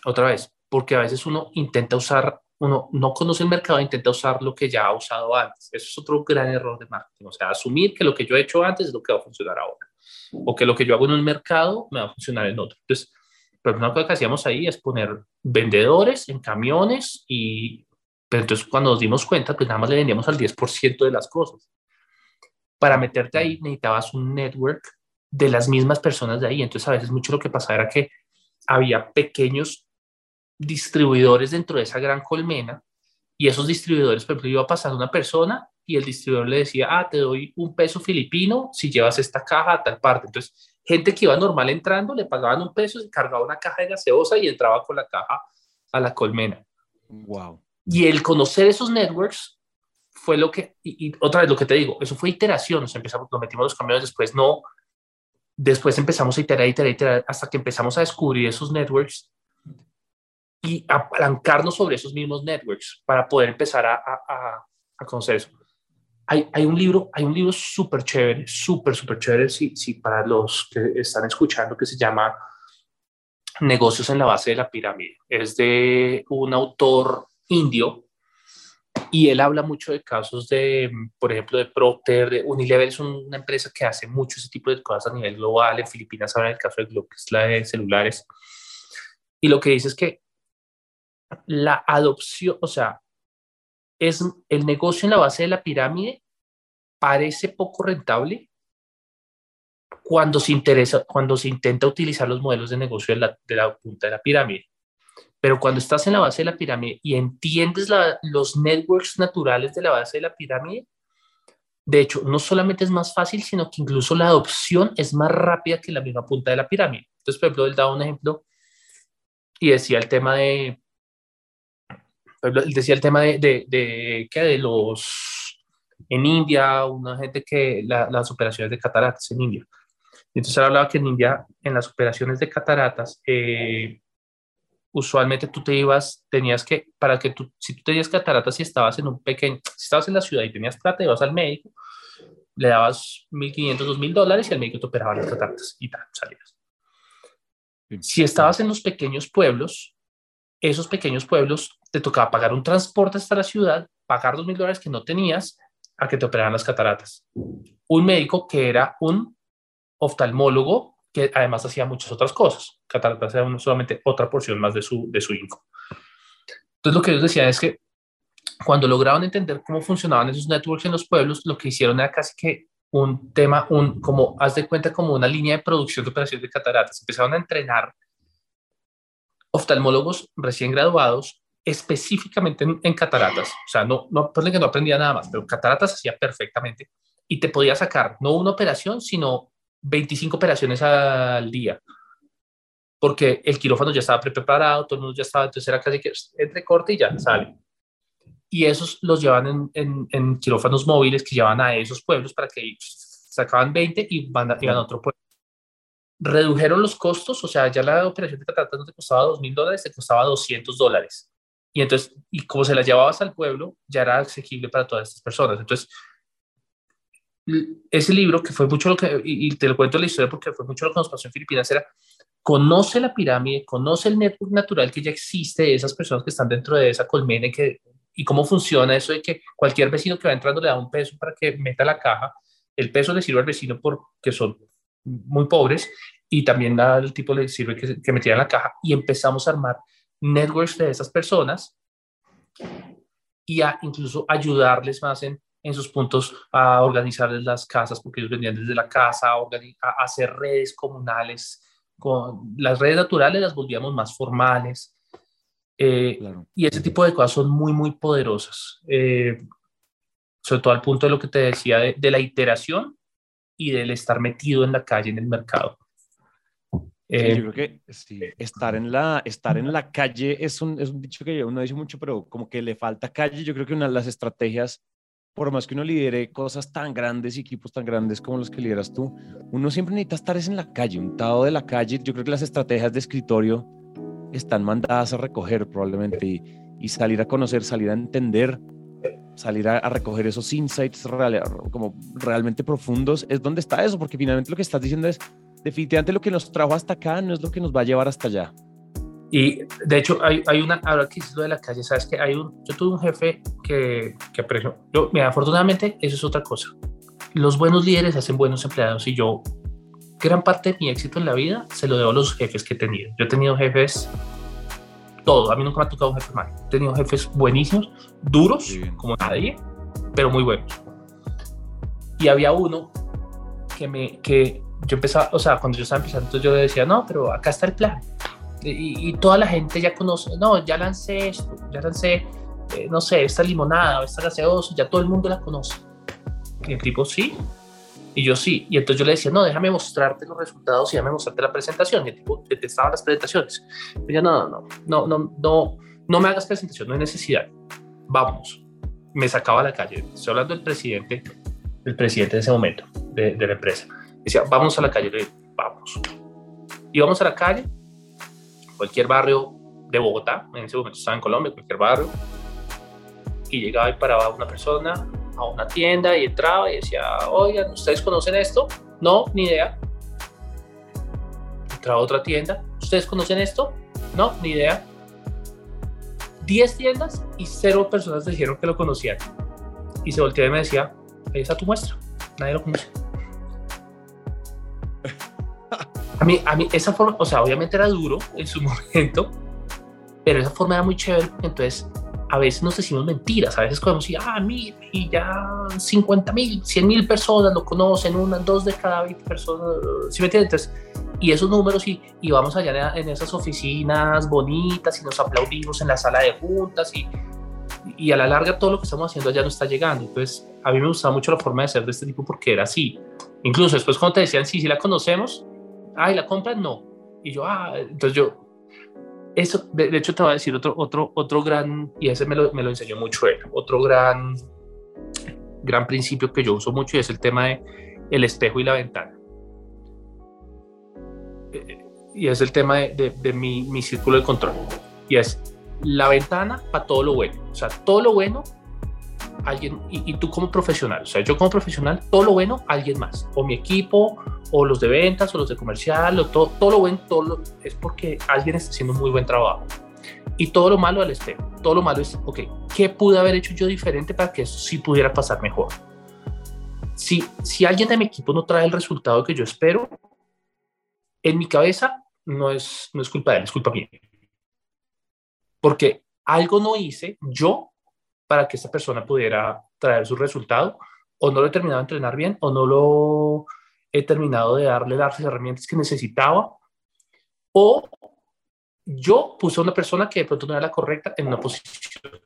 otra vez, porque a veces uno intenta usar uno no conoce el mercado e intenta usar lo que ya ha usado antes. Eso es otro gran error de marketing. O sea, asumir que lo que yo he hecho antes es lo que va a funcionar ahora. O que lo que yo hago en un mercado me va a funcionar en otro. Entonces, pero una cosa que hacíamos ahí es poner vendedores en camiones y, pero entonces cuando nos dimos cuenta, pues nada más le vendíamos al 10% de las cosas. Para meterte ahí necesitabas un network de las mismas personas de ahí. Entonces, a veces mucho lo que pasaba era que había pequeños distribuidores dentro de esa gran colmena y esos distribuidores, por ejemplo, iba pasando una persona y el distribuidor le decía, ah, te doy un peso filipino si llevas esta caja a tal parte. Entonces, gente que iba normal entrando, le pagaban un peso, se cargaba una caja de gaseosa y entraba con la caja a la colmena. Wow. Y el conocer esos networks fue lo que, y, otra vez lo que te digo, eso fue iteración, nos empezamos, nos metimos los camiones, después no, después empezamos a iterar, iterar, iterar, hasta que empezamos a descubrir esos networks y apalancarnos sobre esos mismos networks para poder empezar a, a, a conocer eso. Hay, hay, un libro, hay un libro súper chévere, súper, súper chévere, si, si para los que están escuchando, que se llama Negocios en la base de la pirámide. Es de un autor indio y él habla mucho de casos de, por ejemplo, de Procter, de Unilever es una empresa que hace mucho ese tipo de cosas a nivel global. En Filipinas ahora el caso de Globo, que es la de celulares. Y lo que dice es que la adopción, o sea, es el negocio en la base de la pirámide parece poco rentable, cuando se, interesa, cuando se intenta utilizar los modelos de negocio de la, de la punta de la pirámide. Pero cuando estás en la base de la pirámide y entiendes los networks naturales de la base de la pirámide, de hecho, no solamente es más fácil, sino que incluso la adopción es más rápida que la misma punta de la pirámide. Entonces, por ejemplo, él daba un ejemplo y decía el tema de, decía el tema de, de, de, de los, en India, una gente que las operaciones de cataratas en India. Entonces él hablaba que en India, en las operaciones de cataratas, eh, usualmente tú te ibas, tenías que, para que tú, si tú tenías cataratas y estabas en un pequeño, si estabas en la ciudad y tenías plata, ibas al médico, le dabas 1.500, 2.000 dólares y el médico te operaba las cataratas y tal, salías. Si estabas en los pequeños pueblos, esos pequeños pueblos te tocaba pagar un transporte hasta la ciudad, pagar 2.000 dólares que no tenías a que te operaran las cataratas. Un médico que era un oftalmólogo que además hacía muchas otras cosas. Cataratas era solamente otra porción más de su, de su income. Entonces, lo que ellos decían es que cuando lograron entender cómo funcionaban esos networks en los pueblos, lo que hicieron era casi que un tema, un, como, haz de cuenta, como una línea de producción de operaciones de cataratas. Empezaron a entrenar oftalmólogos recién graduados específicamente en, cataratas. O sea, no, no, que no aprendía nada más, pero cataratas hacía perfectamente y te podía sacar no una operación, sino 25 operaciones al día, porque el quirófano ya estaba preparado, todo el mundo ya estaba, entonces era casi que entre corte y ya sale. Y esos los llevan en, en, quirófanos móviles que llevan a esos pueblos para que sacaban 20 y van iban a otro pueblo. Redujeron los costos, o sea, ya la operación de cataratas no te costaba 2 mil dólares, te costaba 200 dólares. Y entonces, y como se las llevabas al pueblo, ya era asequible para todas estas personas. Entonces, ese libro, que fue mucho lo que, y, te lo cuento la historia porque fue mucho lo que nos pasó en Filipinas, era conoce la pirámide, conoce el network natural que ya existe de esas personas que están dentro de esa colmena y, que, y cómo funciona eso de que cualquier vecino que va entrando le da un peso para que meta la caja, el peso le sirve al vecino porque son muy pobres y también al tipo le sirve que, que metiera la caja y empezamos a armar networks de esas personas y a incluso ayudarles más en en sus puntos a organizarles las casas, porque ellos venían desde la casa, a, hacer redes comunales. Con las redes naturales las volvíamos más formales. Eh, y ese tipo de cosas son muy, muy poderosas. Eh, sobre todo al punto de lo que te decía de, la iteración y del estar metido en la calle, en el mercado. Eh, yo creo que estar, en la, estar en la calle es un, es un dicho que uno dice mucho, pero como que le falta calle. Yo creo que una de las estrategias por más que uno lidere cosas tan grandes y equipos tan grandes como los que lideras tú, uno siempre necesita estar en la calle, un tado de la calle. Yo creo que las estrategias de escritorio están mandadas a recoger probablemente y, salir a conocer, salir a entender, salir a, recoger esos insights como realmente profundos. Es donde está eso, porque finalmente lo que estás diciendo es definitivamente lo que nos trajo hasta acá no es lo que nos va a llevar hasta allá. Y de hecho, hay, hay una, ahora que es lo de la calle, sabes que hay un, yo tuve un jefe que, que aprecio. Yo, mira, afortunadamente, eso es otra cosa. Los buenos líderes hacen buenos empleados y yo, gran parte de mi éxito en la vida se lo debo a los jefes que he tenido. Yo he tenido jefes, todo, a mí nunca me ha tocado un jefe mal. He tenido jefes buenísimos, duros, como nadie, pero muy buenos. Y había uno que me, que yo empezaba, o sea, cuando yo estaba empezando, yo decía, no, pero acá está el plan y, toda la gente ya conoce, no, ya lancé esto, ya lancé, eh, no sé, esta limonada esta gaseosa, ya todo el mundo la conoce. Y el tipo, sí. Y yo sí. Y entonces yo le decía, no, déjame mostrarte los resultados y déjame mostrarte la presentación. Y el tipo detestaba las presentaciones. Y yo, no, no, no, no, no, no me hagas presentación, no hay necesidad. Vamos. Me sacaba a la calle. Estoy hablando del presidente, el presidente de ese momento, de, de la empresa. Decía, vamos a la calle. Le vamos. Y vamos a la calle cualquier barrio de Bogotá, en ese momento estaba en Colombia, cualquier barrio, y llegaba y paraba una persona a una tienda y entraba y decía, oigan, ¿ustedes conocen esto? No, ni idea. Entraba a otra tienda, ¿ustedes conocen esto? No, ni idea. Diez tiendas y cero personas dijeron que lo conocían. Y se volteó y me decía, ahí está tu muestra, nadie lo conoce. A mí, a mí esa forma, o sea, obviamente era duro en su momento, pero esa forma era muy chévere, entonces a veces nos decimos mentiras, a veces podemos decir, ah, mira, y ya 50 mil, 100 mil personas lo conocen, una, dos de cada 20 personas, ¿sí me entiendes? y esos números y, y, vamos allá en esas oficinas bonitas y nos aplaudimos en la sala de juntas y, y a la larga todo lo que estamos haciendo allá no está llegando. Entonces, a mí me gustaba mucho la forma de ser de este tipo porque era así. Incluso después cuando te decían, sí, sí la conocemos, ay, la compran, no. Y yo, ah, entonces yo, eso, de, hecho te voy a decir otro, otro, otro gran, y ese me lo, me lo enseñó mucho él, otro gran, gran principio que yo uso mucho y es el tema de el espejo y la ventana. Eh, y es el tema de, de, mi, mi círculo de control. Y es la ventana para todo lo bueno. O sea, todo lo bueno, alguien, y, tú como profesional, o sea, yo como profesional, todo lo bueno, alguien más, o mi equipo, o los de ventas, o los de comercial, o todo, todo lo bueno, todo es porque alguien está haciendo un muy buen trabajo. Y todo lo malo al espejo, todo lo malo es, ok, ¿qué pude haber hecho yo diferente para que eso sí pudiera pasar mejor? Si, si alguien de mi equipo no trae el resultado que yo espero, en mi cabeza no es, no es culpa de él, es culpa mía porque algo no hice yo para que esa persona pudiera traer su resultado, o no lo he terminado de entrenar bien, o no lo he terminado de darle las herramientas que necesitaba, o yo puse a una persona que de pronto no era la correcta en una posición.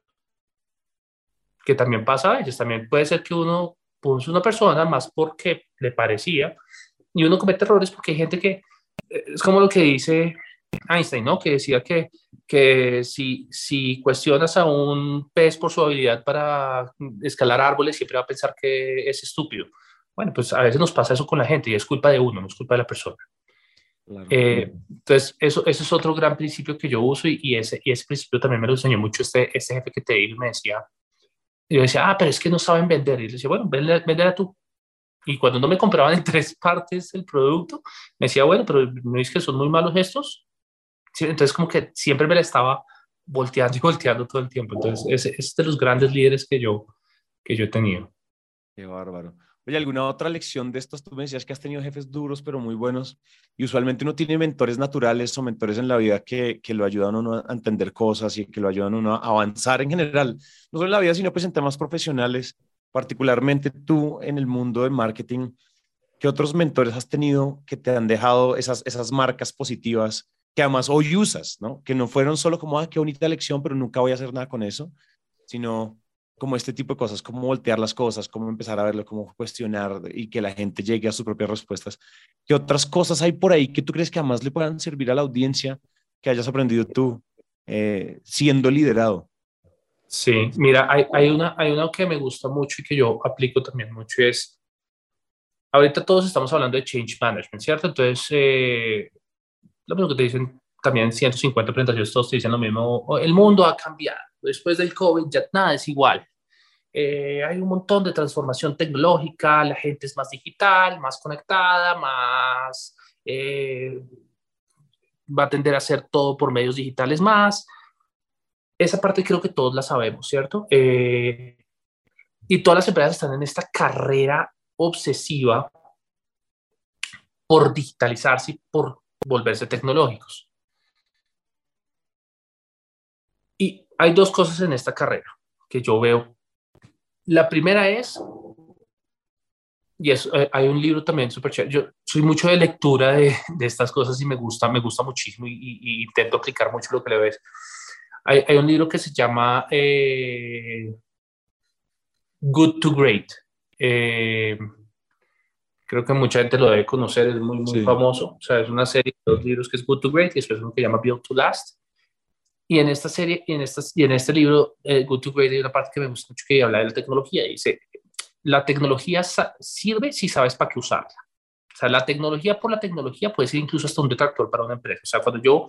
Que también pasa a veces, también puede ser que uno puso una persona más porque le parecía, y uno comete errores porque hay gente que, es como lo que dice Einstein, ¿no? Que decía que, que si, si cuestionas a un pez por su habilidad para escalar árboles, siempre va a pensar que es estúpido. Bueno, pues a veces nos pasa eso con la gente y es culpa de uno, no es culpa de la persona. Eh, entonces, eso, eso es otro gran principio que yo uso y, ese, y ese principio también me lo enseñó mucho este, este jefe que te di, me decía, yo decía, ah, pero es que no saben vender. Y le decía, bueno, vende a tú. Y cuando no me compraban en tres partes el producto, me decía, bueno, pero no es que son muy malos estos, entonces como que siempre me la estaba volteando y volteando todo el tiempo. Entonces ese, es de los grandes líderes que yo, que yo he tenido. Qué bárbaro. Oye, ¿alguna otra lección de estos? Tú me decías que has tenido jefes duros, pero muy buenos. Y usualmente uno tiene mentores naturales o mentores en la vida que, que lo ayudan a uno a entender cosas y que lo ayudan a uno a avanzar en general. No solo en la vida, sino pues en temas profesionales. Particularmente tú en el mundo de marketing, ¿qué otros mentores has tenido que te han dejado esas, esas marcas positivas que además hoy usas, ¿no? Que no fueron solo como, ah, qué bonita lección, pero nunca voy a hacer nada con eso, sino como este tipo de cosas, cómo voltear las cosas, cómo empezar a verlo, cómo cuestionar y que la gente llegue a sus propias respuestas. ¿Qué otras cosas hay por ahí que tú crees que además le puedan servir a la audiencia que hayas aprendido tú eh, siendo liderado? Sí, mira, hay, hay, una, hay una que me gusta mucho y que yo aplico también mucho es, ahorita todos estamos hablando de change management, ¿cierto? Entonces, eh, lo mismo que te dicen también 150 presentaciones, todos te dicen lo mismo, el mundo ha cambiado, después del COVID ya nada es igual. Eh, hay un montón de transformación tecnológica, la gente es más digital, más conectada, más... Eh, va a tender a hacer todo por medios digitales más. Esa parte creo que todos la sabemos, ¿cierto? Eh, y todas las empresas están en esta carrera obsesiva por digitalizarse por volverse tecnológicos. Y hay dos cosas en esta carrera que yo veo. La primera es, y eh, hay un libro también súper chévere, yo soy mucho de lectura de, estas cosas y me gusta, me gusta muchísimo y, intento aplicar mucho lo que le ves. Hay, hay un libro que se llama eh, Good to Great. Eh, creo que mucha gente lo debe conocer, es muy, muy famoso. O sea, es una serie de dos libros que es Good to Great y después uno que se llama Build to Last. Y en esta serie, y en, estas, y en este libro, eh, Good to Great, hay una parte que me gusta mucho que habla de la tecnología. Y dice, la tecnología sirve si sabes para qué usarla. O sea, la tecnología por la tecnología puede ser incluso hasta un detractor para una empresa. O sea, cuando yo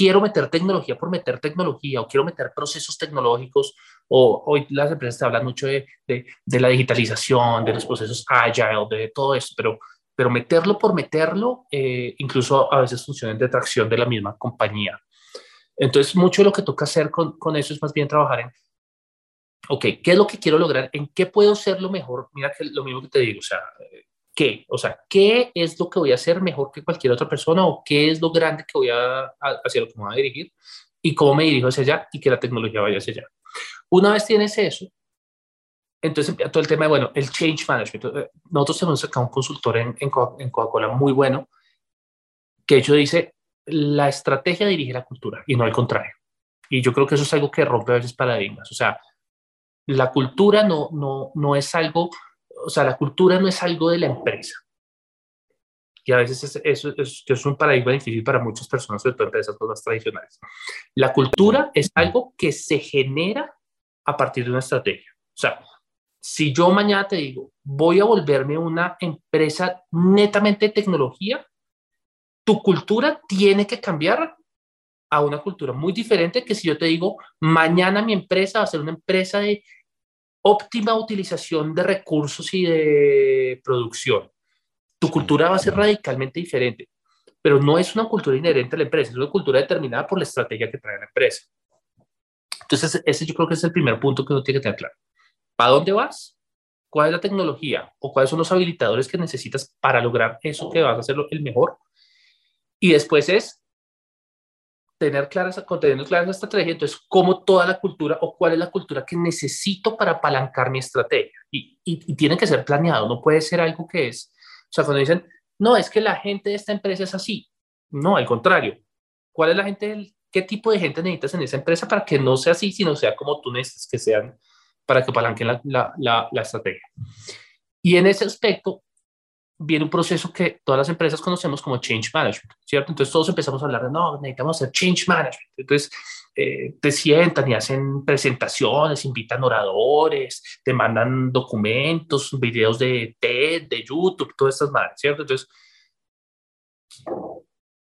quiero meter tecnología por meter tecnología o quiero meter procesos tecnológicos o hoy las empresas te hablan mucho de, de, la digitalización, de los procesos agile, de todo eso, pero, pero meterlo por meterlo eh, incluso a veces funciona en detracción de la misma compañía. Entonces, mucho de lo que toca hacer con, con eso es más bien trabajar en, ok, ¿qué es lo que quiero lograr? ¿En qué puedo ser lo mejor? Mira que lo mismo que te digo, o sea, qué, o sea, qué es lo que voy a hacer mejor que cualquier otra persona o qué es lo grande que voy a, hacer, lo que me voy a dirigir y cómo me dirijo hacia allá y que la tecnología vaya hacia allá. Una vez tienes eso, entonces todo el tema de, bueno, el change management. Eh, nosotros tenemos acá un consultor en, en Coca-Cola muy bueno, que hecho dice, la estrategia dirige la cultura y no al contrario. Y yo creo que eso es algo que rompe a veces paradigmas. O sea, la cultura no, no, no es algo, o sea, la cultura no es algo de la empresa. Y a veces eso es, es, un paradigma difícil para muchas personas, sobre todo empresas más tradicionales. La cultura es algo que se genera a partir de una estrategia. O sea, si yo mañana te digo, voy a volverme una empresa netamente de tecnología, tu cultura tiene que cambiar a una cultura muy diferente que si yo te digo, mañana mi empresa va a ser una empresa de óptima utilización de recursos y de producción. Tu cultura va a ser radicalmente diferente, pero no es una cultura inherente a la empresa, es una cultura determinada por la estrategia que trae la empresa. Entonces, ese yo creo que es el primer punto que uno tiene que tener claro. ¿Para dónde vas? ¿Cuál es la tecnología o cuáles son los habilitadores que necesitas para lograr eso que vas a hacer el mejor? Y después es tener claras, teniendo clara esa estrategia, entonces, ¿cómo toda la cultura o cuál es la cultura que necesito para apalancar mi estrategia? Y, y, tiene que ser planeado, no puede ser algo que es, o sea, cuando dicen, no, es que la gente de esta empresa es así, no, al contrario, ¿cuál es la gente, qué tipo de gente necesitas en esa empresa para que no sea así, sino sea como tú necesitas que sean para que apalanquen la, la, la, la estrategia? Y en ese aspecto, viene un proceso que todas las empresas conocemos como change management, ¿cierto? Entonces todos empezamos a hablar de, no, necesitamos hacer change management. Entonces eh, te sientan y hacen presentaciones, invitan oradores, te mandan documentos, videos de TED, de YouTube, todas estas madres, ¿cierto? Entonces,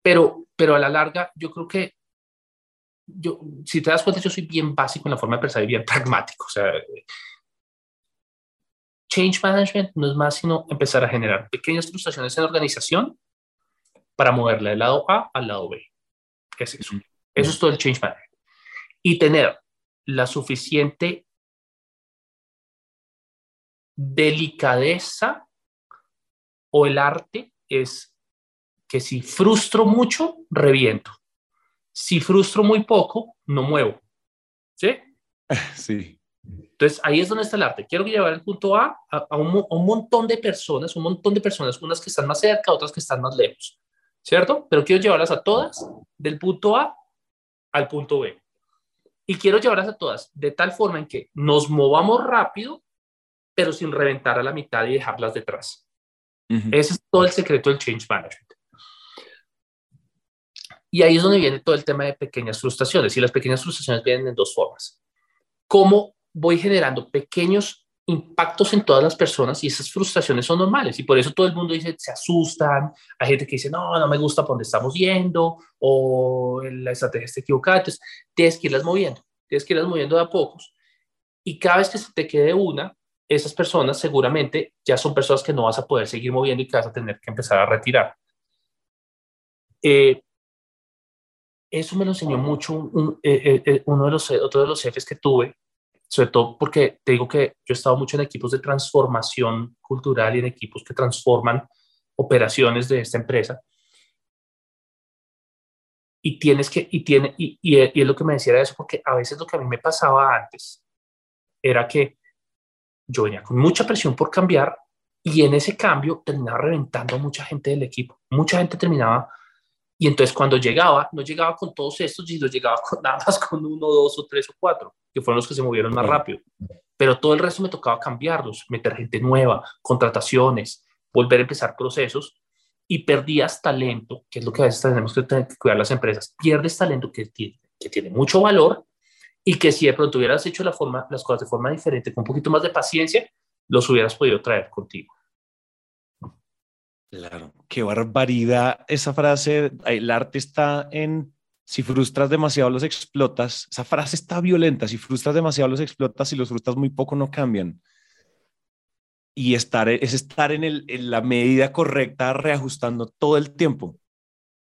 pero, pero a la larga yo creo que yo, si te das cuenta, yo soy bien básico en la forma de pensar y bien pragmático. O sea, change management no es más sino empezar a generar pequeñas frustraciones en la organización para moverla del lado A al lado B. ¿Qué es eso? Eso es todo el change management. Y tener la suficiente delicadeza o el arte es que si frustro mucho, reviento. Si frustro muy poco, no muevo. ¿Sí? Sí. Entonces, ahí es donde está el arte. Quiero llevar el punto A a, un, montón de personas, un montón de personas, unas que están más cerca, otras que están más lejos, ¿cierto? Pero quiero llevarlas a todas del punto A al punto B. Y quiero llevarlas a todas de tal forma en que nos movamos rápido, pero sin reventar a la mitad y dejarlas detrás. Ese es todo el secreto del change management. Y ahí es donde viene todo el tema de pequeñas frustraciones. Y las pequeñas frustraciones vienen en dos formas. ¿Cómo voy generando pequeños impactos en todas las personas y esas frustraciones son normales. Y por eso todo el mundo dice, se asustan, hay gente que dice, no, no me gusta por dónde estamos yendo o la estrategia está equivocada, entonces tienes que irlas moviendo, tienes que irlas moviendo de a pocos. Y cada vez que se te quede una, esas personas seguramente ya son personas que no vas a poder seguir moviendo y que vas a tener que empezar a retirar. Eh, eso me lo enseñó mucho eh, eh, uno de los, otro de los jefes que tuve, sobre todo porque te digo que yo he estado mucho en equipos de transformación cultural y en equipos que transforman operaciones de esta empresa. Y tienes que, y tiene, y, y, es lo que me decía eso, porque a veces lo que a mí me pasaba antes era que yo venía con mucha presión por cambiar y en ese cambio terminaba reventando a mucha gente del equipo. Mucha gente terminaba y entonces cuando llegaba, no llegaba con todos estos, sino llegaba con, nada más con uno, dos o tres o cuatro, que fueron los que se movieron más rápido. Pero todo el resto me tocaba cambiarlos, meter gente nueva, contrataciones, volver a empezar procesos y perdías talento, que es lo que a veces tenemos que, tener que cuidar las empresas. Pierdes talento que tiene, que tiene mucho valor y que si de pronto hubieras hecho la forma, las cosas de forma diferente, con un poquito más de paciencia, los hubieras podido traer contigo. Claro, qué barbaridad esa frase. El arte está en si frustras demasiado los explotas. Esa frase está violenta. Si frustras demasiado los explotas, si los frustras muy poco no cambian. Y estar es estar en, el, en la medida correcta, reajustando todo el tiempo.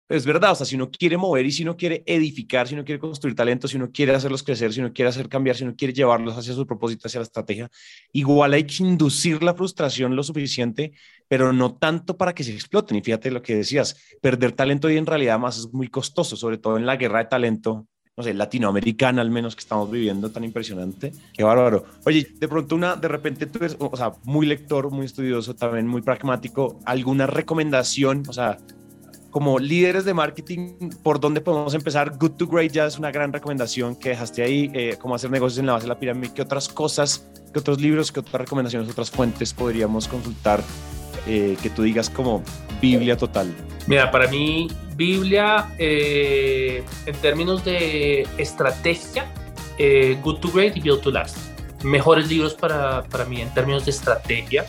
Es verdad, o sea, si uno quiere mover y si uno quiere edificar, si uno quiere construir talentos, si uno quiere hacerlos crecer, si uno quiere hacer cambiar, si uno quiere llevarlos hacia su propósito, hacia la estrategia, igual hay que inducir la frustración lo suficiente, pero no tanto para que se exploten. Y fíjate lo que decías, perder talento hoy en realidad más es muy costoso, sobre todo en la guerra de talento no sé, latinoamericana al menos que estamos viviendo tan impresionante. Qué bárbaro. Oye, de pronto una, de repente tú eres, o sea, muy lector, muy estudioso, también muy pragmático, ¿alguna recomendación? O sea, como líderes de marketing, ¿por dónde podemos empezar? Good to Great ya es una gran recomendación que dejaste ahí, eh, cómo hacer negocios en la base de la pirámide. ¿Qué otras cosas, qué otros libros, qué otras recomendaciones, otras fuentes podríamos consultar eh, que tú digas como Biblia total? Mira, para mí, Biblia, eh, en términos de estrategia, eh, Good to Great y Build to Last. Mejores libros para, para mí en términos de estrategia,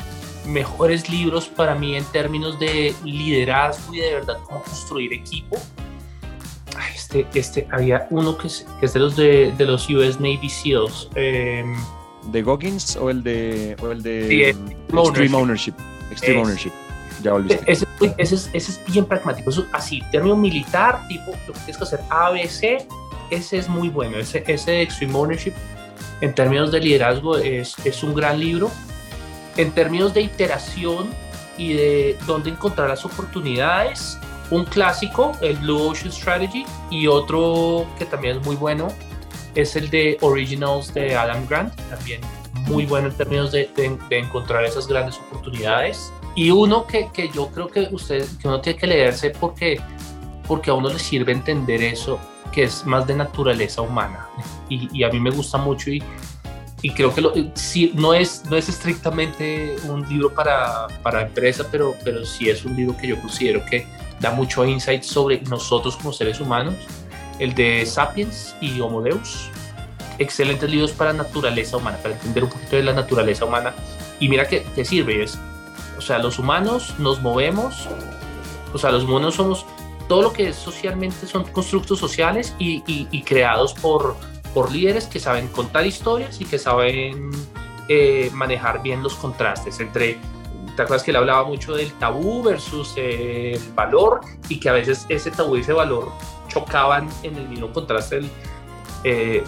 mejores libros para mí en términos de liderazgo y de verdad cómo construir equipo. Este, este, había uno que es, que es de los de, de, los US Navy SEALs. Eh, ¿De Goggins o el de, o el de Extreme Ownership? Extreme Es- Ownership. Ya volviste. ese, ese es, ese es bien pragmático. Eso, así, término militar, tipo, lo que tienes que hacer ABC, ese es muy bueno. Ese, ese de Extreme Ownership, en términos de liderazgo, es, es un gran libro. En términos de iteración y de dónde encontrar las oportunidades, un clásico, el Blue Ocean Strategy, y otro que también es muy bueno, es el de Originals de Adam Grant, también muy bueno en términos de, de- de encontrar esas grandes oportunidades. Y uno que, que yo creo que usted, que uno tiene que leerse porque, porque a uno le sirve entender eso, que es más de naturaleza humana. Y, y a mí me gusta mucho y, y creo que lo, sí, no, es, no es estrictamente un libro para, para empresa, pero, pero sí es un libro que yo considero que da mucho insight sobre nosotros como seres humanos. El de Sapiens y Homo Deus. Excelentes libros para naturaleza humana, para entender un poquito de la naturaleza humana. Y mira que, que sirve, es, o sea, los humanos nos movemos, o sea, los humanos somos todo lo que es socialmente son constructos sociales y, y- y creados por, por líderes que saben contar historias y que saben eh, manejar bien los contrastes entre, ¿te acuerdas que él hablaba mucho del tabú versus el valor y que a veces ese tabú y ese valor chocaban en el mismo contraste? del- eh,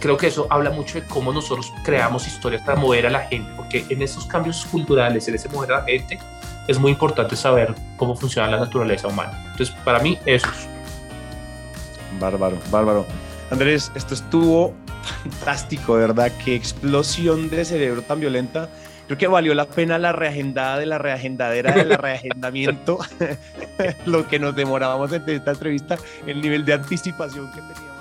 creo que eso habla mucho de cómo nosotros creamos historias para mover a la gente, porque en esos cambios culturales, en ese mover a la gente, es muy importante saber cómo funciona la naturaleza humana. Entonces, para mí, eso es. Bárbaro, bárbaro. Andrés, esto estuvo fantástico, verdad. Qué explosión de cerebro tan violenta. Creo que valió la pena la reagendada de la reagendadera de la reagendamiento. Lo que nos demorábamos en esta entrevista, el nivel de anticipación que teníamos.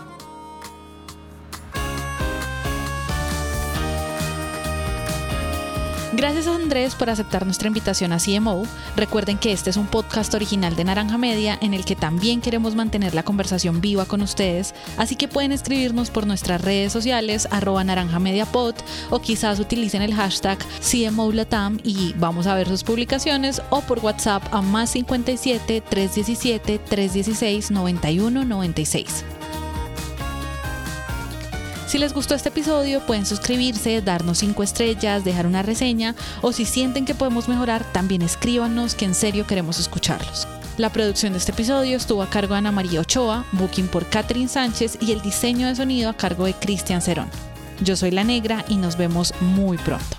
Gracias a Andrés por aceptar nuestra invitación a CMO. Recuerden que este es un podcast original de Naranja Media en el que también queremos mantener la conversación viva con ustedes, así que pueden escribirnos por nuestras redes sociales arroba naranjamediapod o quizás utilicen el hashtag CMOLatam y vamos a ver sus publicaciones o por WhatsApp a más 57 317 316 9196. Si les gustó este episodio, pueden suscribirse, darnos 5 estrellas, dejar una reseña o si sienten que podemos mejorar, también escríbanos que en serio queremos escucharlos. La producción de este episodio estuvo a cargo de Ana María Ochoa, booking por Catherine Sánchez y el diseño de sonido a cargo de Cristian Cerón. Yo soy La Negra y nos vemos muy pronto.